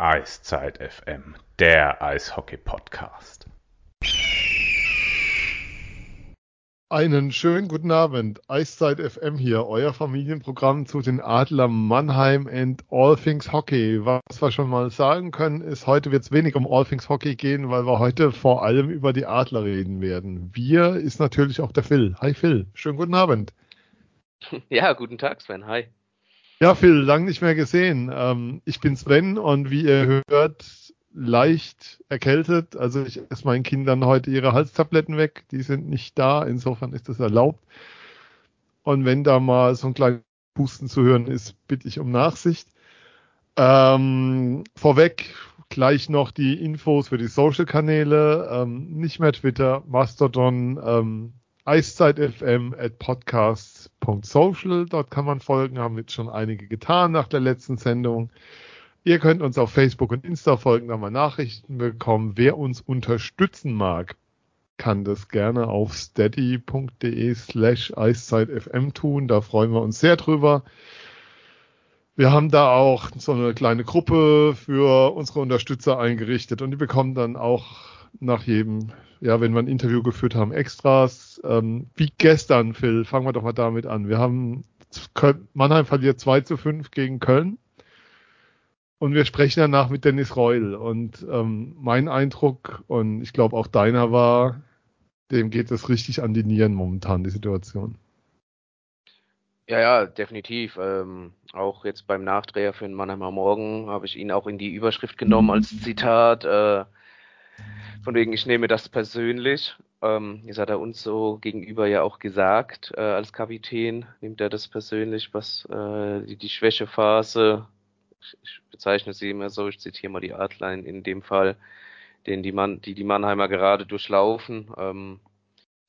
Eiszeit FM, der Eishockey-Podcast. Einen schönen guten Abend. Eiszeit FM hier, euer Familienprogramm zu den Adler Mannheim and All Things Hockey. Was wir schon mal sagen können, ist, heute wird es wenig um All Things Hockey gehen, weil wir heute vor allem über die Adler reden werden. Wir ist natürlich auch der Phil. Hi Phil, schönen guten Abend. Ja, guten Tag Sven, hi. Ja, Phil, lang nicht mehr gesehen. Ähm, ich bin Sven und wie ihr hört, leicht erkältet. Also ich esse meinen Kindern heute ihre Halstabletten weg. Die sind nicht da. Insofern ist das erlaubt. Und wenn da mal so ein kleines Pusten zu hören ist, bitte ich um Nachsicht. Ähm, vorweg gleich noch die Infos für die Social-Kanäle. Ähm, nicht mehr Twitter, Mastodon, ähm, Eiszeit FM at podcasts.social. Dort kann man folgen. Haben jetzt schon einige getan nach der letzten Sendung. Ihr könnt uns auf Facebook und Insta folgen, da mal Nachrichten bekommen. Wer uns unterstützen mag, kann das gerne auf steady.de slash eiszeitfm tun. Da freuen wir uns sehr drüber. Wir haben da auch so eine kleine Gruppe für unsere Unterstützer eingerichtet und die bekommen dann auch nach jedem, ja, wenn wir ein Interview geführt haben, Extras. Ähm, wie gestern, Phil, fangen wir doch mal damit an. Wir haben Mannheim verliert 2 zu 5 gegen Köln. Und wir sprechen danach mit Dennis Reul. Und ähm, mein Eindruck, und ich glaube auch deiner war, dem geht es richtig an die Nieren momentan, die Situation. Ja, ja, definitiv. Ähm, auch jetzt beim Nachdreher für den Mannheimer Morgen habe ich ihn auch in die Überschrift genommen als Zitat. Äh, von wegen, ich nehme das persönlich. Ähm, jetzt hat er uns so gegenüber ja auch gesagt, äh, als Kapitän nimmt er das persönlich, was äh, die, die Schwächephase ich bezeichne sie immer so, ich zitiere mal die Artline in dem Fall, den die, Mann, die, die Mannheimer gerade durchlaufen. Ähm,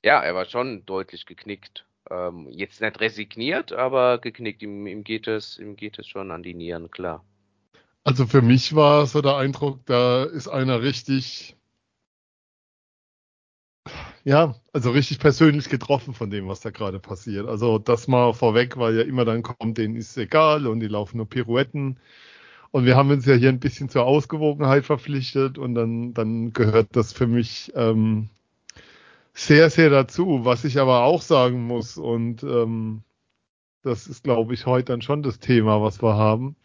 ja, er war schon deutlich geknickt. Ähm, jetzt nicht resigniert, aber geknickt. Ihm, ihm, geht es, ihm geht es schon an die Nieren, klar. Also für mich war so der Eindruck, da ist einer richtig, ja, also richtig persönlich getroffen von dem, was da gerade passiert. Also das mal vorweg, weil ja immer dann kommt, denen ist egal und die laufen nur Pirouetten. Und wir haben uns ja hier ein bisschen zur Ausgewogenheit verpflichtet und dann, dann gehört das für mich ähm, sehr, sehr dazu. Was ich aber auch sagen muss, und ähm, das ist, glaube ich, heute dann schon das Thema, was wir haben.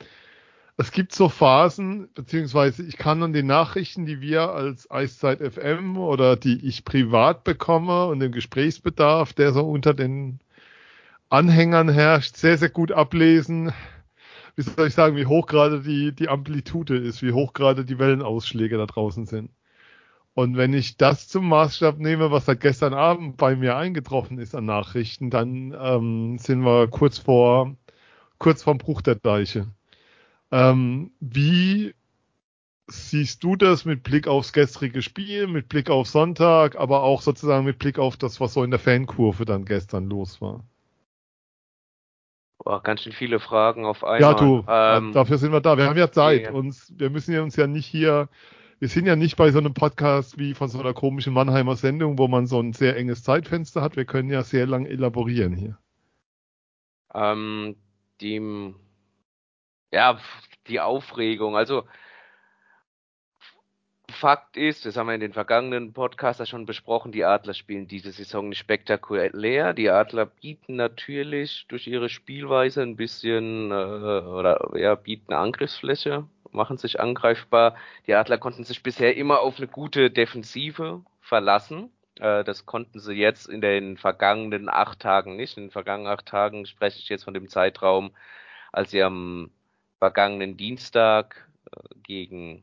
Es gibt so Phasen, beziehungsweise ich kann an den Nachrichten, die wir als Eiszeit FM oder die ich privat bekomme und den Gesprächsbedarf, der so unter den Anhängern herrscht, sehr, sehr gut ablesen, wie soll ich sagen, wie hoch gerade die, die Amplitude ist, wie hoch gerade die Wellenausschläge da draußen sind. Und wenn ich das zum Maßstab nehme, was seit gestern Abend bei mir eingetroffen ist an Nachrichten, dann ähm, sind wir kurz vor, kurz vorm Bruch der Deiche. Ähm, wie siehst du das mit Blick aufs gestrige Spiel, mit Blick auf Sonntag, aber auch sozusagen mit Blick auf das, was so in der Fankurve dann gestern los war? Boah, ganz schön viele Fragen auf einmal. Ja, du, ähm, dafür sind wir da. Wir haben ja Zeit. Ja. Uns, wir müssen ja uns ja nicht hier, wir sind ja nicht bei so einem Podcast wie von so einer komischen Mannheimer Sendung, wo man so ein sehr enges Zeitfenster hat. Wir können ja sehr lang elaborieren hier. Ähm, die, ja, die Aufregung. Also, Fakt ist, das haben wir in den vergangenen Podcasts schon besprochen, die Adler spielen diese Saison nicht spektakulär. Die Adler bieten natürlich durch ihre Spielweise ein bisschen äh, oder ja, bieten Angriffsfläche, machen sich angreifbar. Die Adler konnten sich bisher immer auf eine gute Defensive verlassen. Äh, das konnten sie jetzt in den vergangenen acht Tagen nicht. In den vergangenen acht Tagen spreche ich jetzt von dem Zeitraum, als sie am vergangenen Dienstag äh, gegen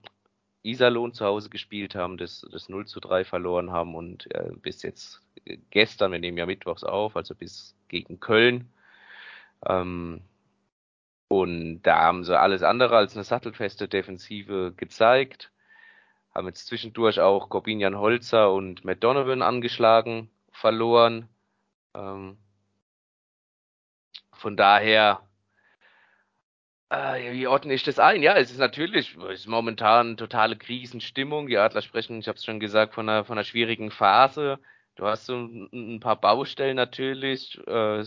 Iserlohn zu Hause gespielt haben, das, das 0 zu 3 verloren haben und äh, bis jetzt gestern, wir nehmen ja mittwochs auf, also bis gegen Köln. Ähm, und da haben sie alles andere als eine sattelfeste Defensive gezeigt. Haben jetzt zwischendurch auch Corbinian Holzer und Matt Donovan angeschlagen, verloren. Ähm, von daher äh, wie ordne ich das ein? Ja, es ist natürlich, es ist momentan totale Krisenstimmung. Die Adler sprechen, ich habe es schon gesagt, von einer, von einer schwierigen Phase. Du hast so ein, ein paar Baustellen natürlich äh,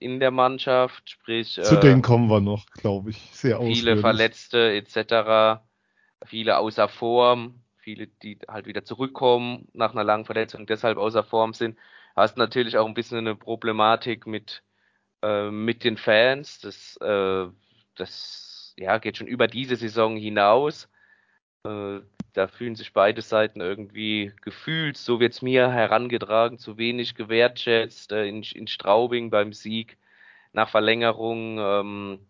in der Mannschaft, sprich. Zu äh, denen kommen wir noch, glaube ich, sehr Viele Verletzte etc. viele außer Form, viele, die halt wieder zurückkommen nach einer langen Verletzung und deshalb außer Form sind. Hast natürlich auch ein bisschen eine Problematik mit, äh, mit den Fans. Das, äh, das ja, geht schon über diese Saison hinaus. Äh, da fühlen sich beide Seiten irgendwie gefühlt, so wird's mir herangetragen, zu wenig gewertschätzt äh, in, in Straubing beim Sieg nach Verlängerung. Ähm,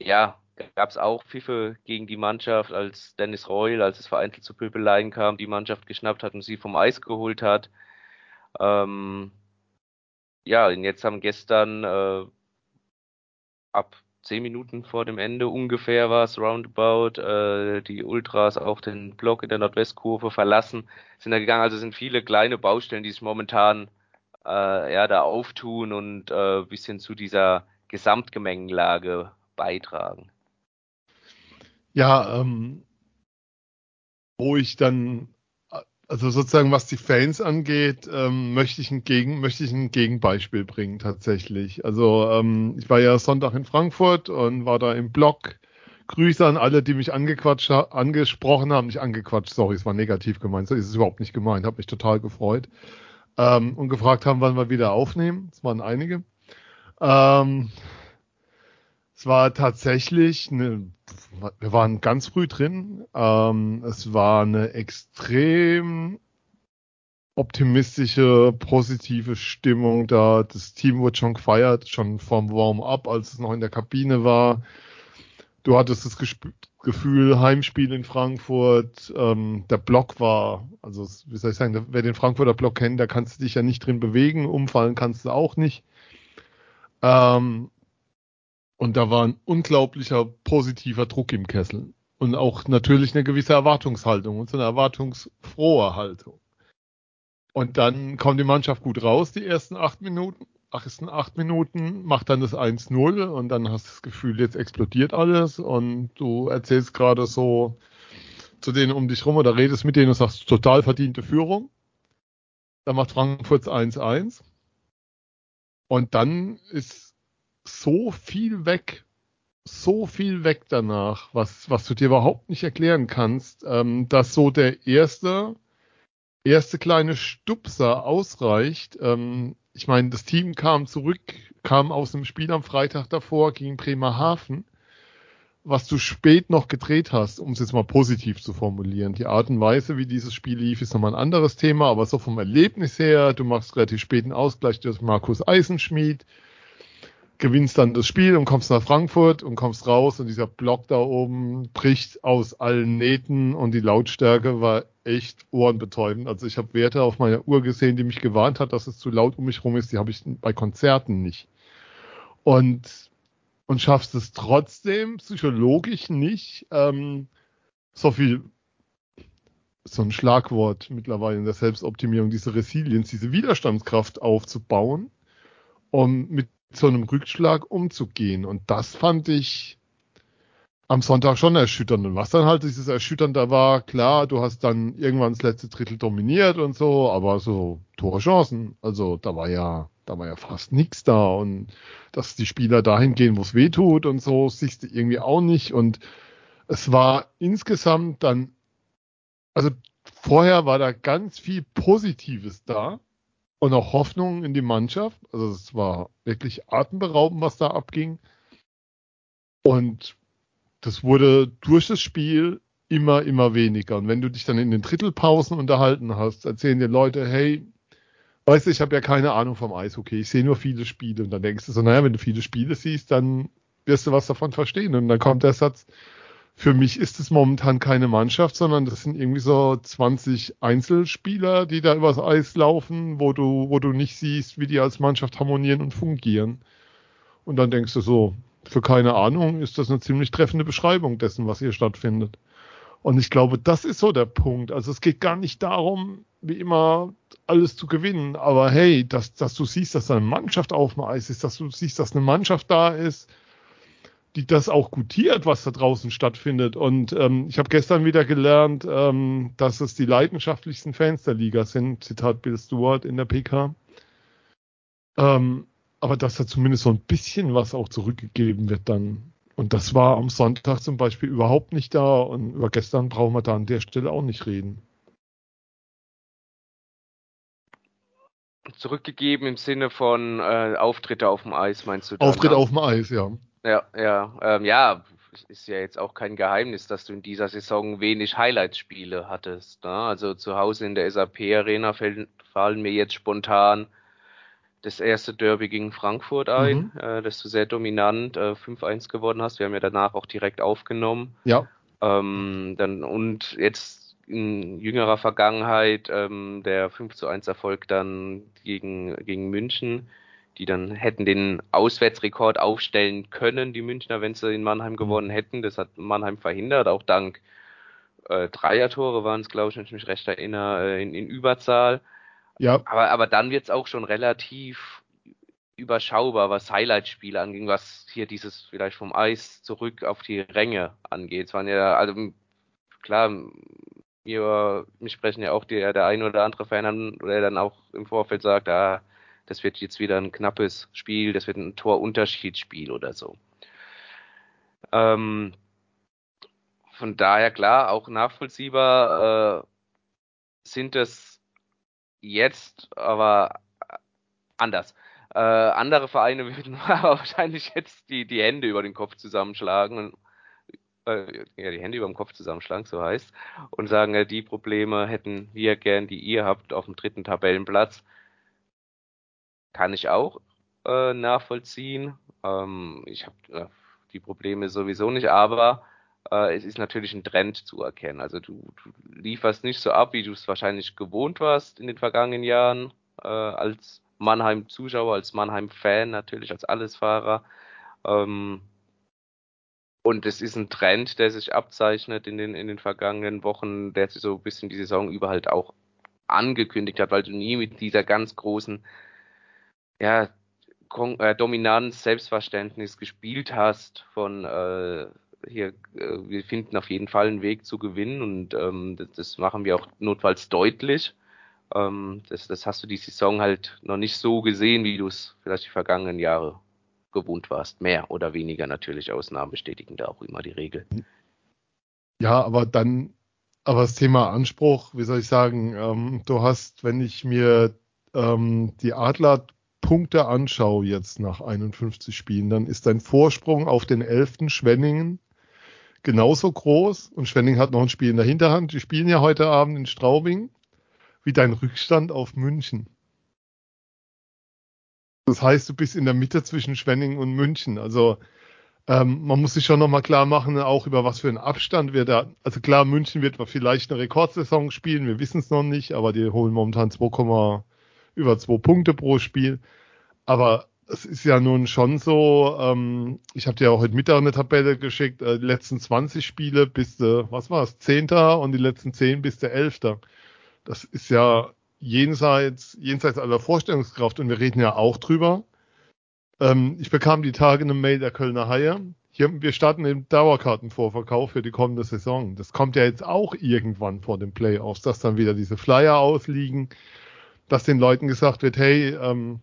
ja, gab es auch Pfiffe gegen die Mannschaft, als Dennis Reul, als es vereinzelt zu Pöbeleien kam, die Mannschaft geschnappt hat und sie vom Eis geholt hat. Ähm, ja, und jetzt haben gestern äh, ab zehn Minuten vor dem Ende ungefähr war es roundabout, äh, die Ultras auch den Block in der Nordwestkurve verlassen, sind da gegangen. Also sind viele kleine Baustellen, die sich momentan äh, ja da auftun und äh, bisschen zu dieser Gesamtgemengenlage beitragen. Ja, ähm, wo ich dann, also sozusagen was die Fans angeht, ähm, möchte ich ein Gegen, möchte ich ein Gegenbeispiel bringen tatsächlich. Also ähm, ich war ja Sonntag in Frankfurt und war da im Blog. Grüße an alle, die mich angequatscht, angesprochen haben, nicht angequatscht, sorry, es war negativ gemeint, so ist es überhaupt nicht gemeint, habe mich total gefreut. Ähm, und gefragt haben, wann wir wieder aufnehmen. Es waren einige. Ähm, es war tatsächlich eine, wir waren ganz früh drin. Ähm, es war eine extrem optimistische, positive Stimmung da. Das Team wurde schon gefeiert, schon vom Warm-up, als es noch in der Kabine war. Du hattest das Gefühl, Heimspiel in Frankfurt, ähm, der Block war, also wie soll ich sagen, wer den Frankfurter Block kennt, da kannst du dich ja nicht drin bewegen, umfallen kannst du auch nicht. Ähm, und da war ein unglaublicher positiver Druck im Kessel. Und auch natürlich eine gewisse Erwartungshaltung und so eine erwartungsfrohe Haltung. Und dann kommt die Mannschaft gut raus, die ersten acht Minuten, ersten acht Minuten, macht dann das 1-0 und dann hast du das Gefühl, jetzt explodiert alles und du erzählst gerade so zu denen um dich rum oder redest mit denen und sagst, total verdiente Führung. Dann macht Frankfurt 1-1. Und dann ist so viel weg, so viel weg danach, was, was du dir überhaupt nicht erklären kannst, ähm, dass so der erste, erste kleine Stupser ausreicht. Ähm, ich meine, das Team kam zurück, kam aus dem Spiel am Freitag davor gegen Bremerhaven, was du spät noch gedreht hast, um es jetzt mal positiv zu formulieren. Die Art und Weise, wie dieses Spiel lief, ist nochmal ein anderes Thema, aber so vom Erlebnis her, du machst relativ späten Ausgleich durch Markus Eisenschmied, gewinnst dann das Spiel und kommst nach Frankfurt und kommst raus und dieser Block da oben bricht aus allen Nähten und die Lautstärke war echt ohrenbetäubend. Also ich habe Werte auf meiner Uhr gesehen, die mich gewarnt hat, dass es zu laut um mich rum ist. Die habe ich bei Konzerten nicht. Und, und schaffst es trotzdem psychologisch nicht, ähm, so viel so ein Schlagwort mittlerweile in der Selbstoptimierung, diese Resilienz, diese Widerstandskraft aufzubauen, um mit so einem Rückschlag umzugehen. Und das fand ich am Sonntag schon erschütternd. Und was dann halt dieses Erschütternde war, klar, du hast dann irgendwann das letzte Drittel dominiert und so, aber so Torchancen, also da war ja, da war ja fast nichts da und dass die Spieler dahin gehen, wo es weh tut und so, siehst du irgendwie auch nicht. Und es war insgesamt dann, also vorher war da ganz viel Positives da und auch Hoffnung in die Mannschaft. Also es war wirklich atemberaubend, was da abging. Und das wurde durch das Spiel immer, immer weniger. Und wenn du dich dann in den Drittelpausen unterhalten hast, erzählen dir Leute, hey, weißt du, ich habe ja keine Ahnung vom Eishockey, ich sehe nur viele Spiele. Und dann denkst du so, naja, wenn du viele Spiele siehst, dann wirst du was davon verstehen. Und dann kommt der Satz, für mich ist es momentan keine Mannschaft, sondern das sind irgendwie so 20 Einzelspieler, die da übers Eis laufen, wo du, wo du nicht siehst, wie die als Mannschaft harmonieren und fungieren. Und dann denkst du so, für keine Ahnung ist das eine ziemlich treffende Beschreibung dessen, was hier stattfindet. Und ich glaube, das ist so der Punkt. Also es geht gar nicht darum, wie immer alles zu gewinnen, aber hey, dass, dass du siehst, dass eine Mannschaft auf dem Eis ist, dass du siehst, dass eine Mannschaft da ist, die das auch gutiert, was da draußen stattfindet. Und ähm, ich habe gestern wieder gelernt, ähm, dass es die leidenschaftlichsten Fans der Liga sind. Zitat Bill Stewart in der PK. Ähm, aber dass da zumindest so ein bisschen was auch zurückgegeben wird dann Und das war am Sonntag zum Beispiel überhaupt nicht da und über gestern brauchen wir da an der Stelle auch nicht reden. Zurückgegeben im Sinne von äh, Auftritte auf dem Eis, meinst du? Dann, Auftritte ja? auf dem Eis, ja. Ja, ja, ähm, ja, ist ja jetzt auch kein Geheimnis, dass du in dieser Saison wenig Highlight-Spiele hattest. Ne? Also zu Hause in der SAP-Arena fallen mir jetzt spontan das erste Derby gegen Frankfurt ein, mhm. äh, dass du sehr dominant äh, 5-1 gewonnen hast. Wir haben ja danach auch direkt aufgenommen. Ja. Ähm, dann, und jetzt in jüngerer Vergangenheit ähm, der 5 1 Erfolg dann gegen, gegen München die dann hätten den Auswärtsrekord aufstellen können, die Münchner, wenn sie in Mannheim gewonnen hätten. Das hat Mannheim verhindert, auch dank äh, Dreier-Tore waren es, glaube ich, wenn ich mich recht erinnere, äh, in, in Überzahl. Ja. Aber, aber dann wird es auch schon relativ überschaubar, was Highlight-Spiele anging, was hier dieses vielleicht vom Eis zurück auf die Ränge angeht. Es waren ja, also klar, wir, mich sprechen ja auch der, der ein oder andere Fan an, der dann auch im Vorfeld sagt, ah, das wird jetzt wieder ein knappes Spiel, das wird ein Torunterschiedsspiel oder so. Ähm, von daher klar, auch nachvollziehbar äh, sind es jetzt, aber anders. Äh, andere Vereine würden wahrscheinlich jetzt die, die Hände über den Kopf zusammenschlagen und äh, ja, die Hände über dem Kopf zusammenschlagen, so heißt, und sagen, äh, die Probleme hätten wir gern, die ihr habt auf dem dritten Tabellenplatz kann ich auch äh, nachvollziehen. Ähm, ich habe äh, die Probleme sowieso nicht, aber äh, es ist natürlich ein Trend zu erkennen. Also du, du lieferst nicht so ab, wie du es wahrscheinlich gewohnt warst in den vergangenen Jahren äh, als Mannheim-Zuschauer, als Mannheim-Fan natürlich, als Allesfahrer. Ähm, und es ist ein Trend, der sich abzeichnet in den, in den vergangenen Wochen, der sich so ein bisschen die Saison über halt auch angekündigt hat, weil du nie mit dieser ganz großen ja, Kon äh, Dominanz, Selbstverständnis gespielt hast von äh, hier, äh, wir finden auf jeden Fall einen Weg zu gewinnen und ähm, das, das machen wir auch notfalls deutlich. Ähm, das, das hast du die Saison halt noch nicht so gesehen, wie du es vielleicht die vergangenen Jahre gewohnt warst. Mehr oder weniger natürlich. Ausnahmen bestätigen da auch immer die Regel. Ja, aber dann, aber das Thema Anspruch, wie soll ich sagen, ähm, du hast, wenn ich mir ähm, die Adler Punkte anschaue jetzt nach 51 Spielen, dann ist dein Vorsprung auf den 11. Schwenningen genauso groß und Schwenning hat noch ein Spiel in der Hinterhand. Die spielen ja heute Abend in Straubing, wie dein Rückstand auf München. Das heißt, du bist in der Mitte zwischen Schwenning und München. Also ähm, man muss sich schon nochmal klar machen, auch über was für einen Abstand wir da. Also klar, München wird vielleicht eine Rekordsaison spielen, wir wissen es noch nicht, aber die holen momentan 2, über 2 Punkte pro Spiel. Aber es ist ja nun schon so, ähm, ich habe dir auch heute Mittag eine Tabelle geschickt, äh, die letzten 20 Spiele bist du, was war es, Zehnter und die letzten 10 bist du Elfter. Das ist ja jenseits, jenseits aller Vorstellungskraft und wir reden ja auch drüber. Ähm, ich bekam die Tage eine Mail der Kölner Haie. Hier, wir starten den Dauerkartenvorverkauf für die kommende Saison. Das kommt ja jetzt auch irgendwann vor den Playoffs, dass dann wieder diese Flyer ausliegen, dass den Leuten gesagt wird, hey, ähm,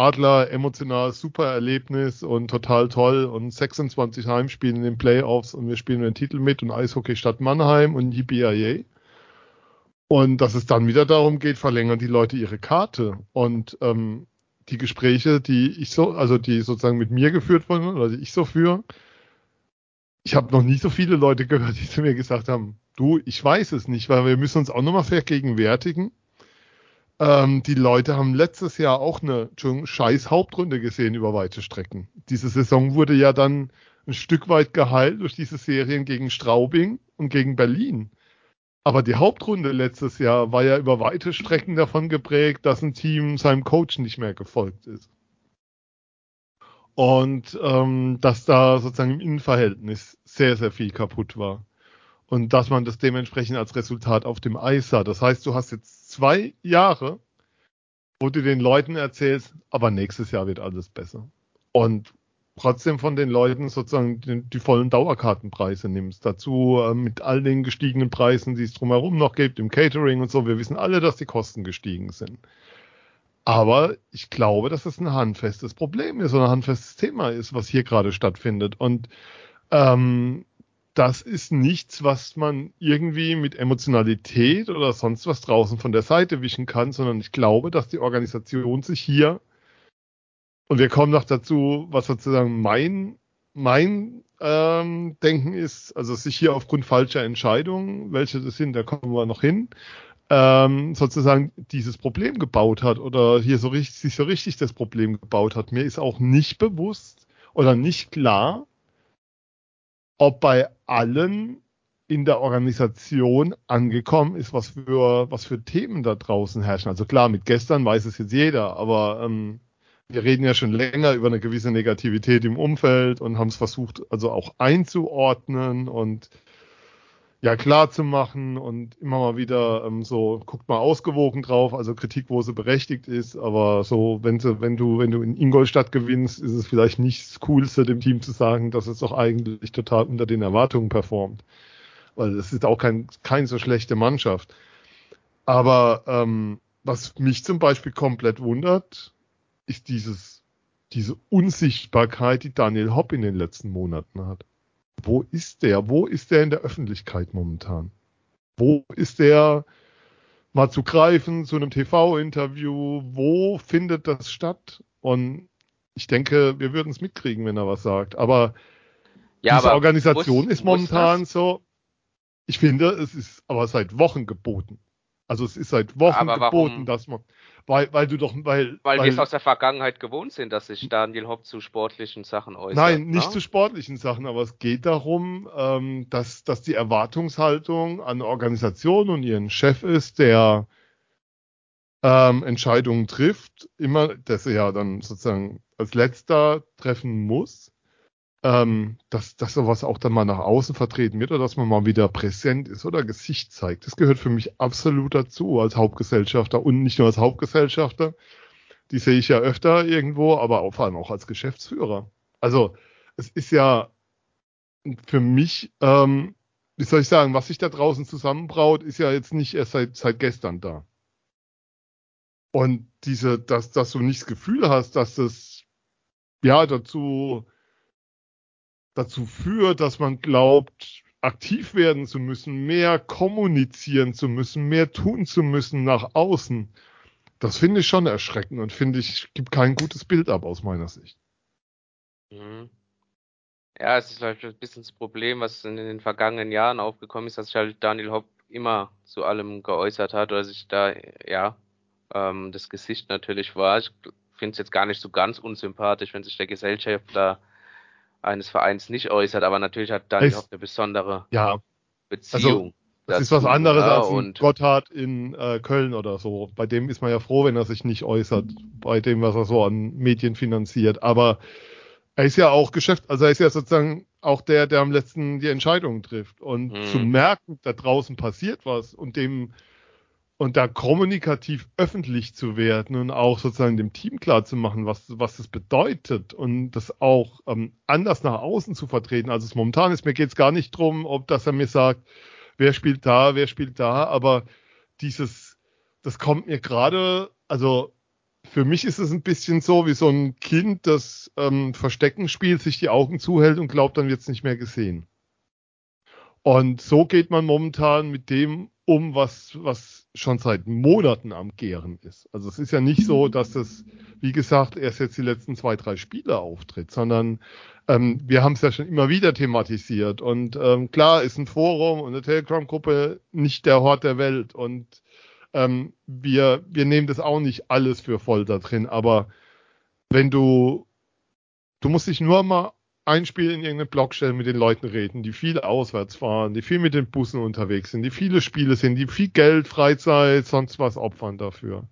Adler emotional super Erlebnis und total toll und 26 Heimspiele in den Playoffs und wir spielen den Titel mit und Eishockey statt Mannheim und yippie Und dass es dann wieder darum geht, verlängern die Leute ihre Karte. Und ähm, die Gespräche, die ich so, also die sozusagen mit mir geführt wurden oder die ich so führe, ich habe noch nie so viele Leute gehört, die zu mir gesagt haben, du, ich weiß es nicht, weil wir müssen uns auch nochmal vergegenwärtigen, ähm, die Leute haben letztes Jahr auch eine scheiß Hauptrunde gesehen über weite Strecken. Diese Saison wurde ja dann ein Stück weit geheilt durch diese Serien gegen Straubing und gegen Berlin. Aber die Hauptrunde letztes Jahr war ja über weite Strecken davon geprägt, dass ein Team seinem Coach nicht mehr gefolgt ist. Und ähm, dass da sozusagen im Innenverhältnis sehr, sehr viel kaputt war. Und dass man das dementsprechend als Resultat auf dem Eis sah. Das heißt, du hast jetzt zwei Jahre, wo du den Leuten erzählst, aber nächstes Jahr wird alles besser. Und trotzdem von den Leuten sozusagen die, die vollen Dauerkartenpreise nimmst. Dazu äh, mit all den gestiegenen Preisen, die es drumherum noch gibt, im Catering und so. Wir wissen alle, dass die Kosten gestiegen sind. Aber ich glaube, dass es ein handfestes Problem ist oder ein handfestes Thema ist, was hier gerade stattfindet. Und ähm, das ist nichts, was man irgendwie mit Emotionalität oder sonst was draußen von der Seite wischen kann, sondern ich glaube, dass die Organisation sich hier und wir kommen noch dazu, was sozusagen mein mein ähm, Denken ist, also sich hier aufgrund falscher Entscheidungen, welche das sind, da kommen wir noch hin, ähm, sozusagen dieses Problem gebaut hat oder hier so richtig, sich so richtig das Problem gebaut hat. Mir ist auch nicht bewusst oder nicht klar, ob bei allen in der Organisation angekommen ist, was für, was für Themen da draußen herrschen. Also klar, mit gestern weiß es jetzt jeder, aber ähm, wir reden ja schon länger über eine gewisse Negativität im Umfeld und haben es versucht, also auch einzuordnen und ja klar zu machen und immer mal wieder ähm, so guckt mal ausgewogen drauf, also Kritik, wo sie berechtigt ist, aber so wenn sie, wenn du wenn du in Ingolstadt gewinnst, ist es vielleicht nicht das Coolste dem Team zu sagen, dass es doch eigentlich total unter den Erwartungen performt, weil es ist auch kein kein so schlechte Mannschaft. Aber ähm, was mich zum Beispiel komplett wundert, ist dieses, diese Unsichtbarkeit, die Daniel Hopp in den letzten Monaten hat. Wo ist der? Wo ist der in der Öffentlichkeit momentan? Wo ist der mal zu greifen zu einem TV-Interview? Wo findet das statt? Und ich denke, wir würden es mitkriegen, wenn er was sagt. Aber ja, diese aber Organisation muss, ist momentan so. Ich finde, es ist aber seit Wochen geboten. Also es ist seit Wochen aber geboten, warum? dass man weil, weil du doch, weil. Weil, weil wir es aus der Vergangenheit gewohnt sind, dass sich Daniel Hopp zu sportlichen Sachen äußert. Nein, nicht ne? zu sportlichen Sachen, aber es geht darum, ähm, dass, dass die Erwartungshaltung an Organisationen und ihren Chef ist, der ähm, Entscheidungen trifft, immer, dass er ja dann sozusagen als letzter treffen muss ähm, dass, dass sowas auch dann mal nach außen vertreten wird oder dass man mal wieder präsent ist oder Gesicht zeigt. Das gehört für mich absolut dazu als Hauptgesellschafter und nicht nur als Hauptgesellschafter. Die sehe ich ja öfter irgendwo, aber auch, vor allem auch als Geschäftsführer. Also es ist ja für mich, ähm, wie soll ich sagen, was sich da draußen zusammenbraut, ist ja jetzt nicht erst seit, seit gestern da. Und diese, dass, dass du nicht das Gefühl hast, dass das ja dazu dazu führt, dass man glaubt, aktiv werden zu müssen, mehr kommunizieren zu müssen, mehr tun zu müssen nach außen. Das finde ich schon erschreckend und finde ich, gibt kein gutes Bild ab aus meiner Sicht. Mhm. Ja, es ist halt ein bisschen das Problem, was in den vergangenen Jahren aufgekommen ist, dass sich halt Daniel Hopp immer zu allem geäußert hat oder sich da, ja, ähm, das Gesicht natürlich war. Ich finde es jetzt gar nicht so ganz unsympathisch, wenn sich der Gesellschafter eines Vereins nicht äußert, aber natürlich hat Daniel Hoff eine besondere ja. Beziehung. Also, das dazu, ist was anderes ja, als ein Gotthard in äh, Köln oder so. Bei dem ist man ja froh, wenn er sich nicht äußert, bei dem, was er so an Medien finanziert. Aber er ist ja auch Geschäft, also er ist ja sozusagen auch der, der am letzten die Entscheidungen trifft. Und hm. zu merken, da draußen passiert was und dem und da kommunikativ öffentlich zu werden und auch sozusagen dem Team klar zu machen, was, was das bedeutet und das auch ähm, anders nach außen zu vertreten, als es momentan ist. Mir geht es gar nicht drum, ob das er mir sagt, wer spielt da, wer spielt da, aber dieses, das kommt mir gerade, also für mich ist es ein bisschen so wie so ein Kind, das ähm, Verstecken spielt, sich die Augen zuhält und glaubt, dann wird es nicht mehr gesehen. Und so geht man momentan mit dem um, was, was schon seit Monaten am Gären ist. Also es ist ja nicht so, dass das, wie gesagt, erst jetzt die letzten zwei, drei Spiele auftritt, sondern ähm, wir haben es ja schon immer wieder thematisiert. Und ähm, klar ist ein Forum und eine Telegram-Gruppe nicht der Hort der Welt. Und ähm, wir, wir nehmen das auch nicht alles für voll da drin. Aber wenn du, du musst dich nur mal ein Spiel in irgendeine Blockstelle mit den Leuten reden, die viel auswärts fahren, die viel mit den Bussen unterwegs sind, die viele Spiele sind, die viel Geld, Freizeit, sonst was opfern dafür.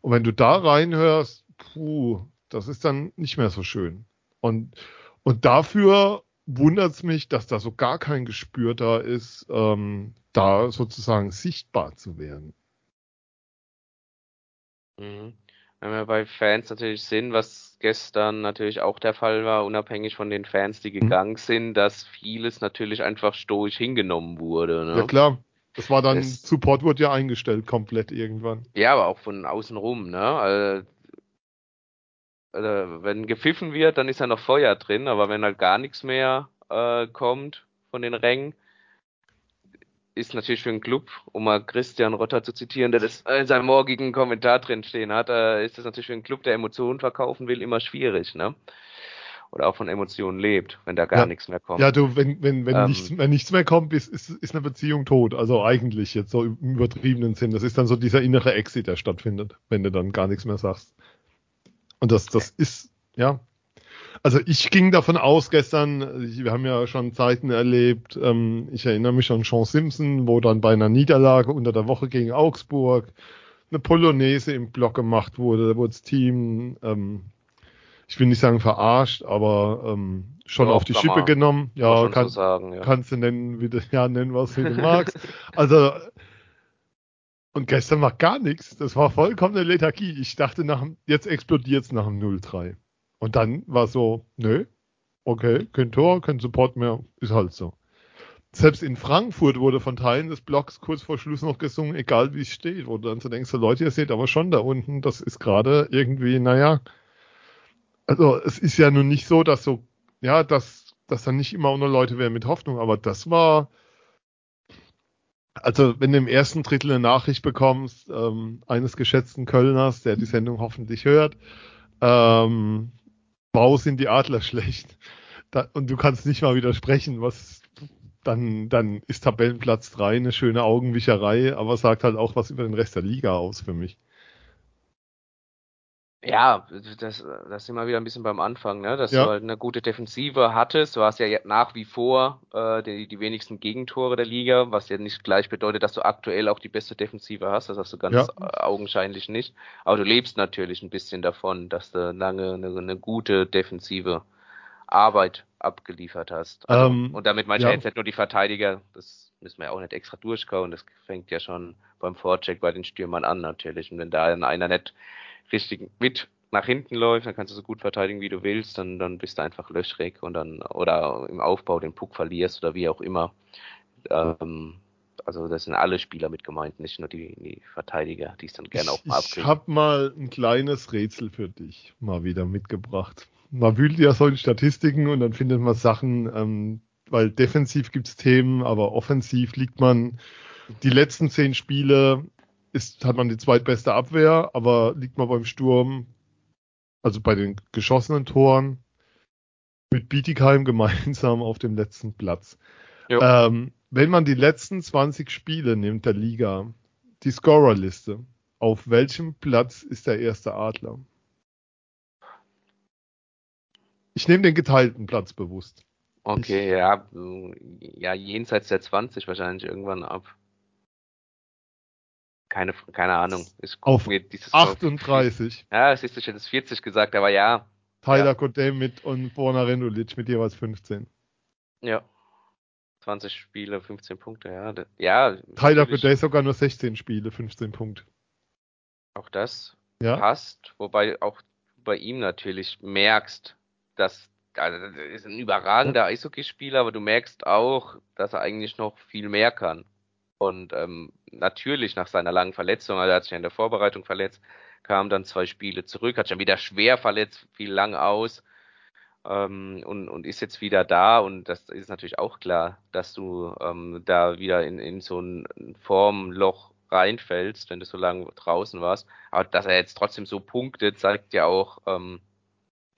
Und wenn du da reinhörst, puh, das ist dann nicht mehr so schön. Und, und dafür wundert es mich, dass da so gar kein Gespür da ist, ähm, da sozusagen sichtbar zu werden. Mhm. Wenn wir bei Fans natürlich sind, was gestern natürlich auch der Fall war, unabhängig von den Fans, die mhm. gegangen sind, dass vieles natürlich einfach stoisch hingenommen wurde. Ne? Ja klar. Das war dann, Das- Support wurde ja eingestellt komplett irgendwann. Ja, aber auch von außen rum, ne? Also, also, wenn gepfiffen wird, dann ist ja noch Feuer drin, aber wenn halt gar nichts mehr äh, kommt von den Rängen, ist natürlich für einen Club, um mal Christian Rotter zu zitieren, der das in seinem morgigen Kommentar drin stehen hat, äh, ist das natürlich für einen Club, der Emotionen verkaufen will, immer schwierig, ne? Oder auch von Emotionen lebt, wenn da gar Ja. nichts mehr kommt. Ja, du, wenn, wenn, wenn, Ähm. nichts, wenn nichts mehr kommt, ist, ist, ist eine Beziehung tot. Also eigentlich jetzt so im übertriebenen Sinn. Das ist dann so dieser innere Exit, der stattfindet, wenn du dann gar nichts mehr sagst. Und das, das ist, ja. Also ich ging davon aus gestern, ich- wir haben ja schon Zeiten erlebt, ähm, ich erinnere mich an Sean Simpson, wo dann bei einer Niederlage unter der Woche gegen Augsburg eine Polonaise im Block gemacht wurde, da wurde das Team, ähm, ich will nicht sagen verarscht, aber ähm, schon Doch, auf die Schippe genommen. Ja, kann, so sagen, ja. kannst du nennen, wie du, ja, nennen was du magst. Also, und gestern war gar nichts. Das war vollkommene Lethargie. Ich dachte, nach, dem- jetzt explodiert es nach dem 0-3. Und dann war so, nö, okay, kein Tor, kein Support mehr, ist halt so. Selbst in Frankfurt wurde von Teilen des Blocks kurz vor Schluss noch gesungen, egal wie es steht, wo du dann so denkst, Leute, ihr seht aber schon da unten, das ist gerade irgendwie, naja, also es ist ja nun nicht so, dass so, ja, dass, dass dann nicht immer nur Leute wären mit Hoffnung, aber das war, also wenn du im ersten Drittel eine Nachricht bekommst, ähm, eines geschätzten Kölners, der die Sendung hoffentlich hört, ähm, wow, sind die Adler schlecht. Da, und du kannst nicht mal widersprechen, was dann, dann ist Tabellenplatz 3 eine schöne Augenwischerei, aber sagt halt auch was über den Rest der Liga aus für mich. Ja, das, das sind wir wieder ein bisschen beim Anfang, ne? Dass Ja. du halt eine gute Defensive hattest. Du hast ja nach wie vor äh, die, die wenigsten Gegentore der Liga, was ja nicht gleich bedeutet, dass du aktuell auch die beste Defensive hast. Das hast du ganz Ja. äh, augenscheinlich nicht. Aber du lebst natürlich ein bisschen davon, dass du lange eine, eine gute defensive Arbeit abgeliefert hast. Also, Ähm, und damit meine ich ja. jetzt nicht nur die Verteidiger, das müssen wir ja auch nicht extra durchkauen. Das fängt ja schon beim Vorcheck bei den Stürmern an natürlich. Und wenn da dann einer nicht richtig mit nach hinten läuft, dann kannst du so gut verteidigen, wie du willst, dann, dann bist du einfach löchrig und dann, oder im Aufbau den Puck verlierst oder wie auch immer. Ähm, also das sind alle Spieler mit gemeint, nicht nur die, die Verteidiger, die es dann gerne auch mal Ich, ich abkriegen. habe mal ein kleines Rätsel für dich mal wieder mitgebracht. Man wühlt ja solche Statistiken und dann findet man Sachen, ähm, weil defensiv gibt's Themen, aber offensiv liegt man die letzten zehn Spiele ist, hat man die zweitbeste Abwehr, aber liegt man beim Sturm, also bei den geschossenen Toren, mit Bietigheim gemeinsam auf dem letzten Platz. Ähm, wenn man die letzten 20 Spiele nimmt der Liga, die Scorerliste, auf welchem Platz ist der erste Adler? Ich nehme den geteilten Platz bewusst. Okay, ja, äh, ja, jenseits der 20 wahrscheinlich irgendwann ab. Keine, keine Ahnung. Ich Auf dieses 38. Ja, es ist schon das 40 gesagt, aber ja, Tyler Ja. Kodem mit und Borna Rendulic mit jeweils 15. ja. 20 Spiele, 15 Punkte, ja. Ja, Tyler Kodem sogar nur 16 Spiele, 15 Punkte. auch das Ja, passt, wobei auch bei ihm natürlich merkst, dass also das ist ein überragender Eishockeyspieler, aber du merkst auch, dass er eigentlich noch viel mehr kann. Und ähm, natürlich nach seiner langen Verletzung, also er hat sich in der Vorbereitung verletzt, kam dann zwei Spiele zurück, hat schon wieder schwer verletzt, fiel lang aus ähm, und, und ist jetzt wieder da. Und das ist natürlich auch klar, dass du ähm, da wieder in, in so ein Formloch reinfällst, wenn du so lange draußen warst. Aber dass er jetzt trotzdem so punktet, zeigt ja auch, ähm,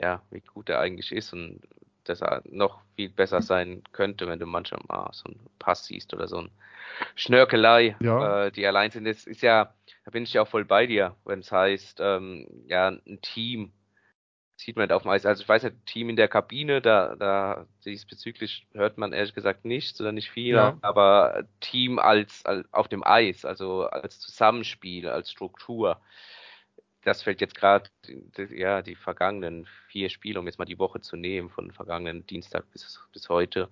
ja, wie gut er eigentlich ist und dass er noch viel besser sein könnte, wenn du manchmal mal so einen Pass siehst oder so ein Schnörkelei, Ja. äh, die allein sind. Das ist ja, da bin ich ja auch voll bei dir, wenn es heißt, ähm, ja, ein Team sieht man halt auf dem Eis. Also ich weiß nicht, Team in der Kabine, da, da diesbezüglich hört man ehrlich gesagt nichts oder nicht viel, Ja. aber Team als, als auf dem Eis, also als Zusammenspiel, als Struktur. Das fällt jetzt gerade, ja, die vergangenen vier Spiele, um jetzt mal die Woche zu nehmen, von vergangenen Dienstag bis, bis heute,